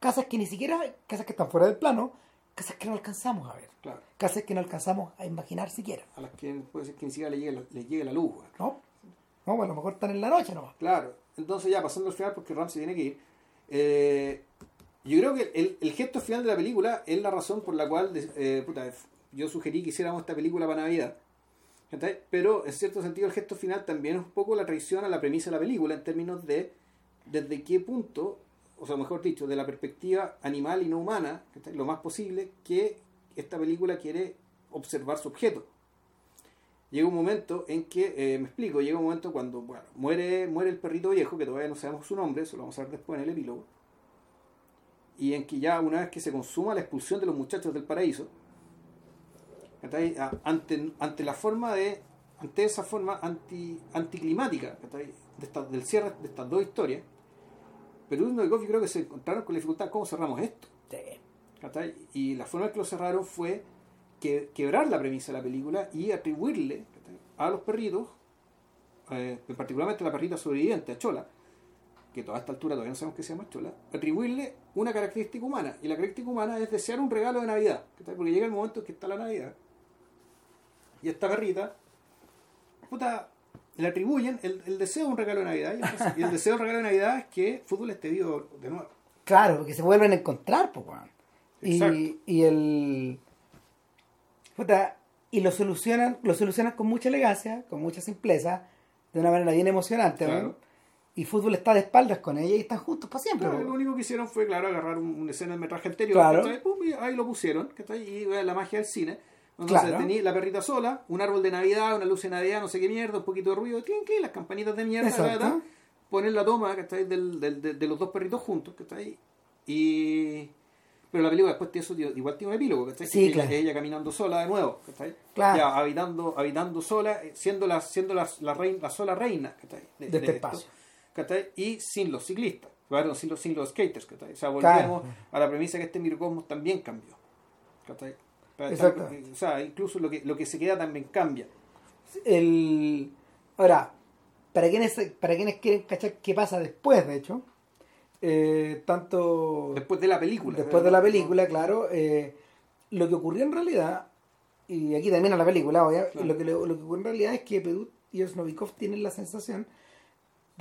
casas que ni siquiera, casas que están fuera del plano, casas que no alcanzamos a ver, Claro. casas que no alcanzamos a imaginar siquiera. A las que puede ser que ni siquiera le llegue la, le llegue la luz. ¿No? No, pues a lo mejor están en la noche nomás. Claro. Entonces ya pasando al final, porque Ram se tiene que ir. eh, yo creo que el, el gesto final de la película es la razón por la cual eh, puta, yo sugerí que hiciéramos esta película para Navidad. Pero en cierto sentido el gesto final también es un poco la traición a la premisa de la película en términos de desde qué punto, o sea, mejor dicho, de la perspectiva animal y no humana, lo más posible que esta película quiere observar su objeto. Llega un momento en que, eh, me explico, llega un momento cuando bueno, muere, muere el perrito viejo, que todavía no sabemos su nombre, eso lo vamos a ver después en el epílogo, y en que ya una vez que se consuma la expulsión de los muchachos del paraíso, ante, ante la forma de, ante esa forma anti, anticlimática de esta- del cierre de estas dos historias, Perú y Novikov yo creo que se encontraron con la dificultad cómo cerramos esto. Y la forma en que lo cerraron fue que, quebrar la premisa de la película y atribuirle a los perritos, eh, particularmente a la perrita sobreviviente, a Chola, que toda esta altura todavía no sabemos que se llama Chola, atribuirle una característica humana. Y la característica humana es desear un regalo de Navidad. Porque llega el momento en que está la Navidad. Y esta perrita, puta, le atribuyen el, el deseo de un regalo de Navidad. Y, entonces- y el deseo de un regalo de Navidad es que fútbol esté vivo de nuevo. Claro, porque se vuelven a encontrar, pues, weón. Y, y el. Puta, y lo solucionan, lo solucionan con mucha elegancia, con mucha simpleza, de una manera bien emocionante, Claro. Y fútbol está de espaldas con ella y están juntos para siempre, Claro, lo único que hicieron fue, claro, agarrar un, una escena del metraje anterior, Claro. ¿cachai? Pum, y ahí lo pusieron, ¿cachai? y eh, la magia del cine. Claro. tenía la perrita sola, un árbol de Navidad, una luz de Navidad, no sé qué mierda, un poquito de ruido, tin, tin, las campanitas de mierda, Exacto. ¿verdad? ponen la toma ¿cachai? Del, del- de, de los dos perritos juntos, ¿cachai? Y... Pero la película después tiene eso, igual tiene un epílogo, ¿cachai? Sí, Que claro. ella, ella caminando sola de nuevo, ¿cachai? Claro. Ya habitando, habitando sola, eh, siendo la, siendo la, la, reina, la sola reina, ¿cachai? De este esto. espacio. ¿cachai? Y sin los ciclistas, claro, sin los, sin los skaters, ¿cachai? O sea, volvemos Claro. a la premisa que este microcosmos también cambió, ¿cachai? Exacto. tam- O sea, incluso lo que, lo que se queda también cambia. El... Ahora, para quienes, para quienes quieren cachar qué pasa después, de hecho, eh, tanto Después de la película. después de la película, claro, eh, lo que ocurrió en realidad, y aquí termina la película, obvia, Claro. lo, que, lo, lo que ocurrió en realidad es que Perú y Osnovikov tienen la sensación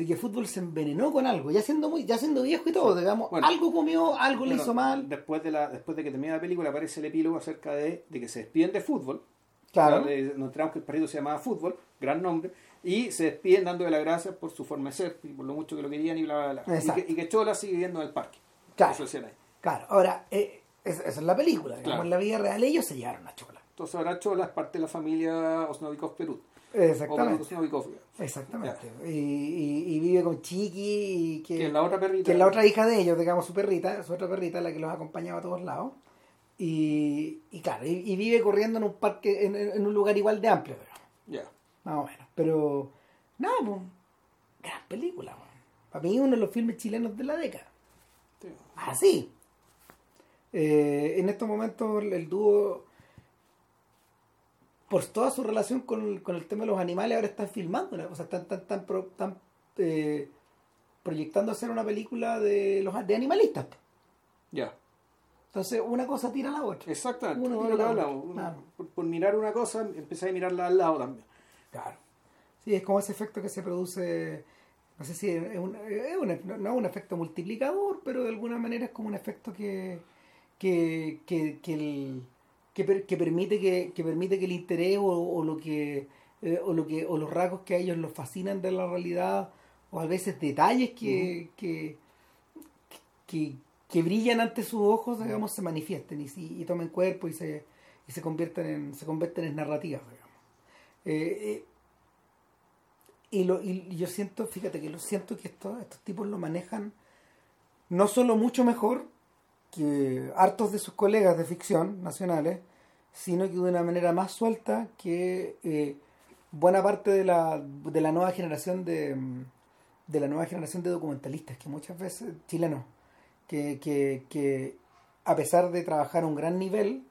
de que fútbol se envenenó con algo, ya siendo muy, ya siendo viejo y todo, digamos, Bueno. algo comió, algo le Bueno, hizo mal, Después de, la, después de que termina la película aparece el epílogo acerca de, de que se despiden de fútbol. claro, le- nos enteramos que el perrito se llamaba Fútbol, gran nombre, y se despiden dándole las gracias por su forma de ser y por lo mucho que lo querían y bla, bla, bla. Y que, y que Chola sigue viviendo en el parque. Claro. Eso ahí. claro, ahora, eh, es- esa es la película, digamos, Claro. en la vida real ellos se llevaron a Chola, Entonces ahora Chola es parte de la familia Osnovikov Perú. O exactamente, Osnovikov, exactamente, y, y- y vive con Chiqui, y que, que es la otra perrita. que es la otra hija de ellos, digamos, su perrita, su otra perrita, la que los acompañaba a todos lados. Y, y claro, y, vive corriendo en un parque, en, en un lugar igual de amplio, pero, Ya. más o menos. Pero, nada, pues, gran película, weón. Para mí uno de los filmes chilenos de la década. Sí. Así. Eh, en estos momentos el dúo, por toda su relación con, con el tema de los animales, ahora están filmando, o sea, están, están, están pro- están, eh, proyectando hacer una película de los de animalistas. Ya. Entonces, una cosa tira a la otra. Exactamente. Uno lo que la hablamos. otra. Uno- Claro. por, por mirar una cosa, empecé a mirarla al lado también. Claro. Sí, es como ese efecto que se produce, no sé si es un, es un- no no es un efecto multiplicador, pero de alguna manera es como un efecto que, que, que, que, el- que, per- que permite que, que permite que el interés o, o lo que eh, o lo que o los rasgos que a ellos los fascinan de la realidad o a veces detalles que, que, que, que brillan ante sus ojos digamos se manifiesten y, y tomen cuerpo y se y se convierten en se convierten en narrativas digamos. Eh, eh, y, lo, y yo siento, fíjate que lo siento que estos, estos tipos lo manejan no solo mucho mejor que hartos de sus colegas de ficción nacionales, sino que de una manera más suelta que eh, buena parte de la, de la nueva generación de, de la nueva generación de documentalistas, que muchas veces, chilenos, que, que, que a pesar de trabajar a un gran nivel,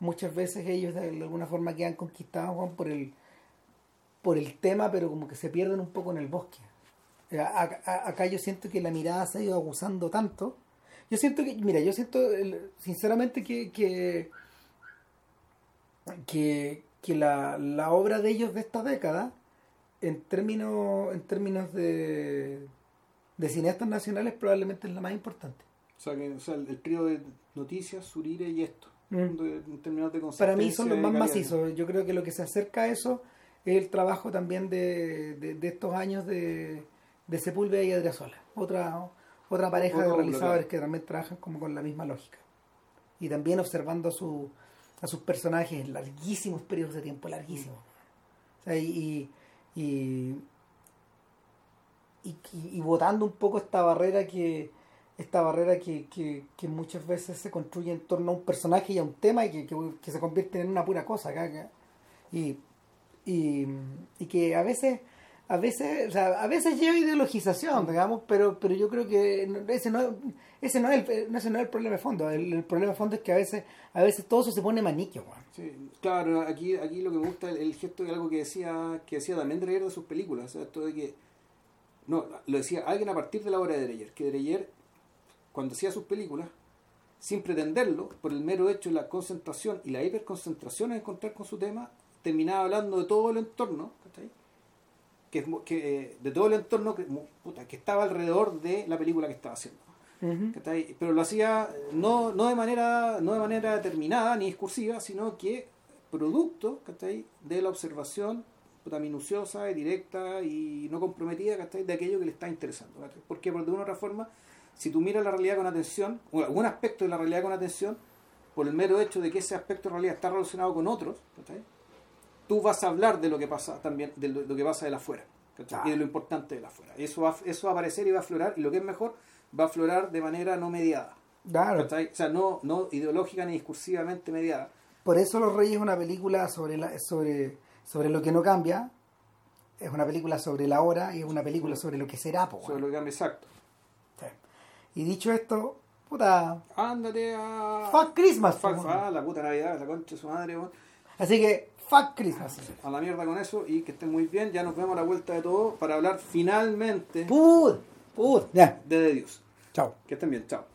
muchas veces ellos de alguna forma quedan conquistados por el por el tema, pero como que se pierden un poco en el bosque. Eh, acá yo siento que la mirada se ha ido abusando tanto. Yo siento que, mira, yo siento sinceramente que, que, que, la, la, obra de ellos de esta década, en términos, en términos de, de cineastas nacionales, probablemente es la más importante. O sea, que, o sea el, trío de noticias, Surire y esto. Mm. En términos de Para mí son los más macizos. Yo creo que lo que se acerca a eso es el trabajo también de, de, estos años de, de Sepúlveda y Adriasola. Otra, otra pareja de realizadores que también trabajan como con la misma lógica. Y también observando a, su, a sus personajes en larguísimos periodos de tiempo, larguísimos. y, y, y, y, botando un poco esta barrera que esta barrera que, que, que, muchas veces se construye en torno a un personaje y a un tema y que, que se convierte en una pura cosa acá, y y, y que a veces a veces o sea, a veces lleva ideologización digamos pero pero yo creo que ese no ese no es el, ese no es el problema de fondo. El, problema de fondo es que a veces a veces todo eso se pone maniquio sí, claro aquí aquí lo que me gusta el, el gesto de algo que decía que decía también Dreyer de sus películas o sea, esto de que no lo decía alguien a partir de la obra de Dreyer que Dreyer cuando hacía sus películas sin pretenderlo por el mero hecho de la concentración y la hiperconcentración en encontrar con su tema terminaba hablando de todo el entorno, Que, que, eh, de todo el entorno que, que estaba alrededor de la película que estaba haciendo. Pero lo hacía no, no, de manera, no de manera determinada ni discursiva, sino que producto de la observación minuciosa y directa y no comprometida de aquello que le está interesando. Porque de una u otra forma, si tú miras la realidad con atención, o algún aspecto de la realidad con atención, por el mero hecho de que ese aspecto de realidad está relacionado con otros, tú vas a hablar de lo que pasa también, de lo, que pasa de la afuera, y de lo importante de la afuera. Eso va, eso va a aparecer y va a aflorar, y lo que es mejor, va a aflorar de manera no mediada. Claro. O sea, no, no ideológica ni discursivamente mediada. Por eso Los Reyes es una película sobre, la, sobre, sobre lo que no cambia, es una película sobre la hora y es una película sobre lo que será. sobre lo que cambia, exacto. Y dicho esto, puta... Ándate a... Fuck Christmas. Fuck, la puta Navidad, la concha de su madre. Así que Fuck Christmas. A la mierda con eso y que estén muy bien. Ya nos vemos a la vuelta de todo para hablar finalmente Pud, pud, ya. de, de Dios. Chao. Que estén bien, chao.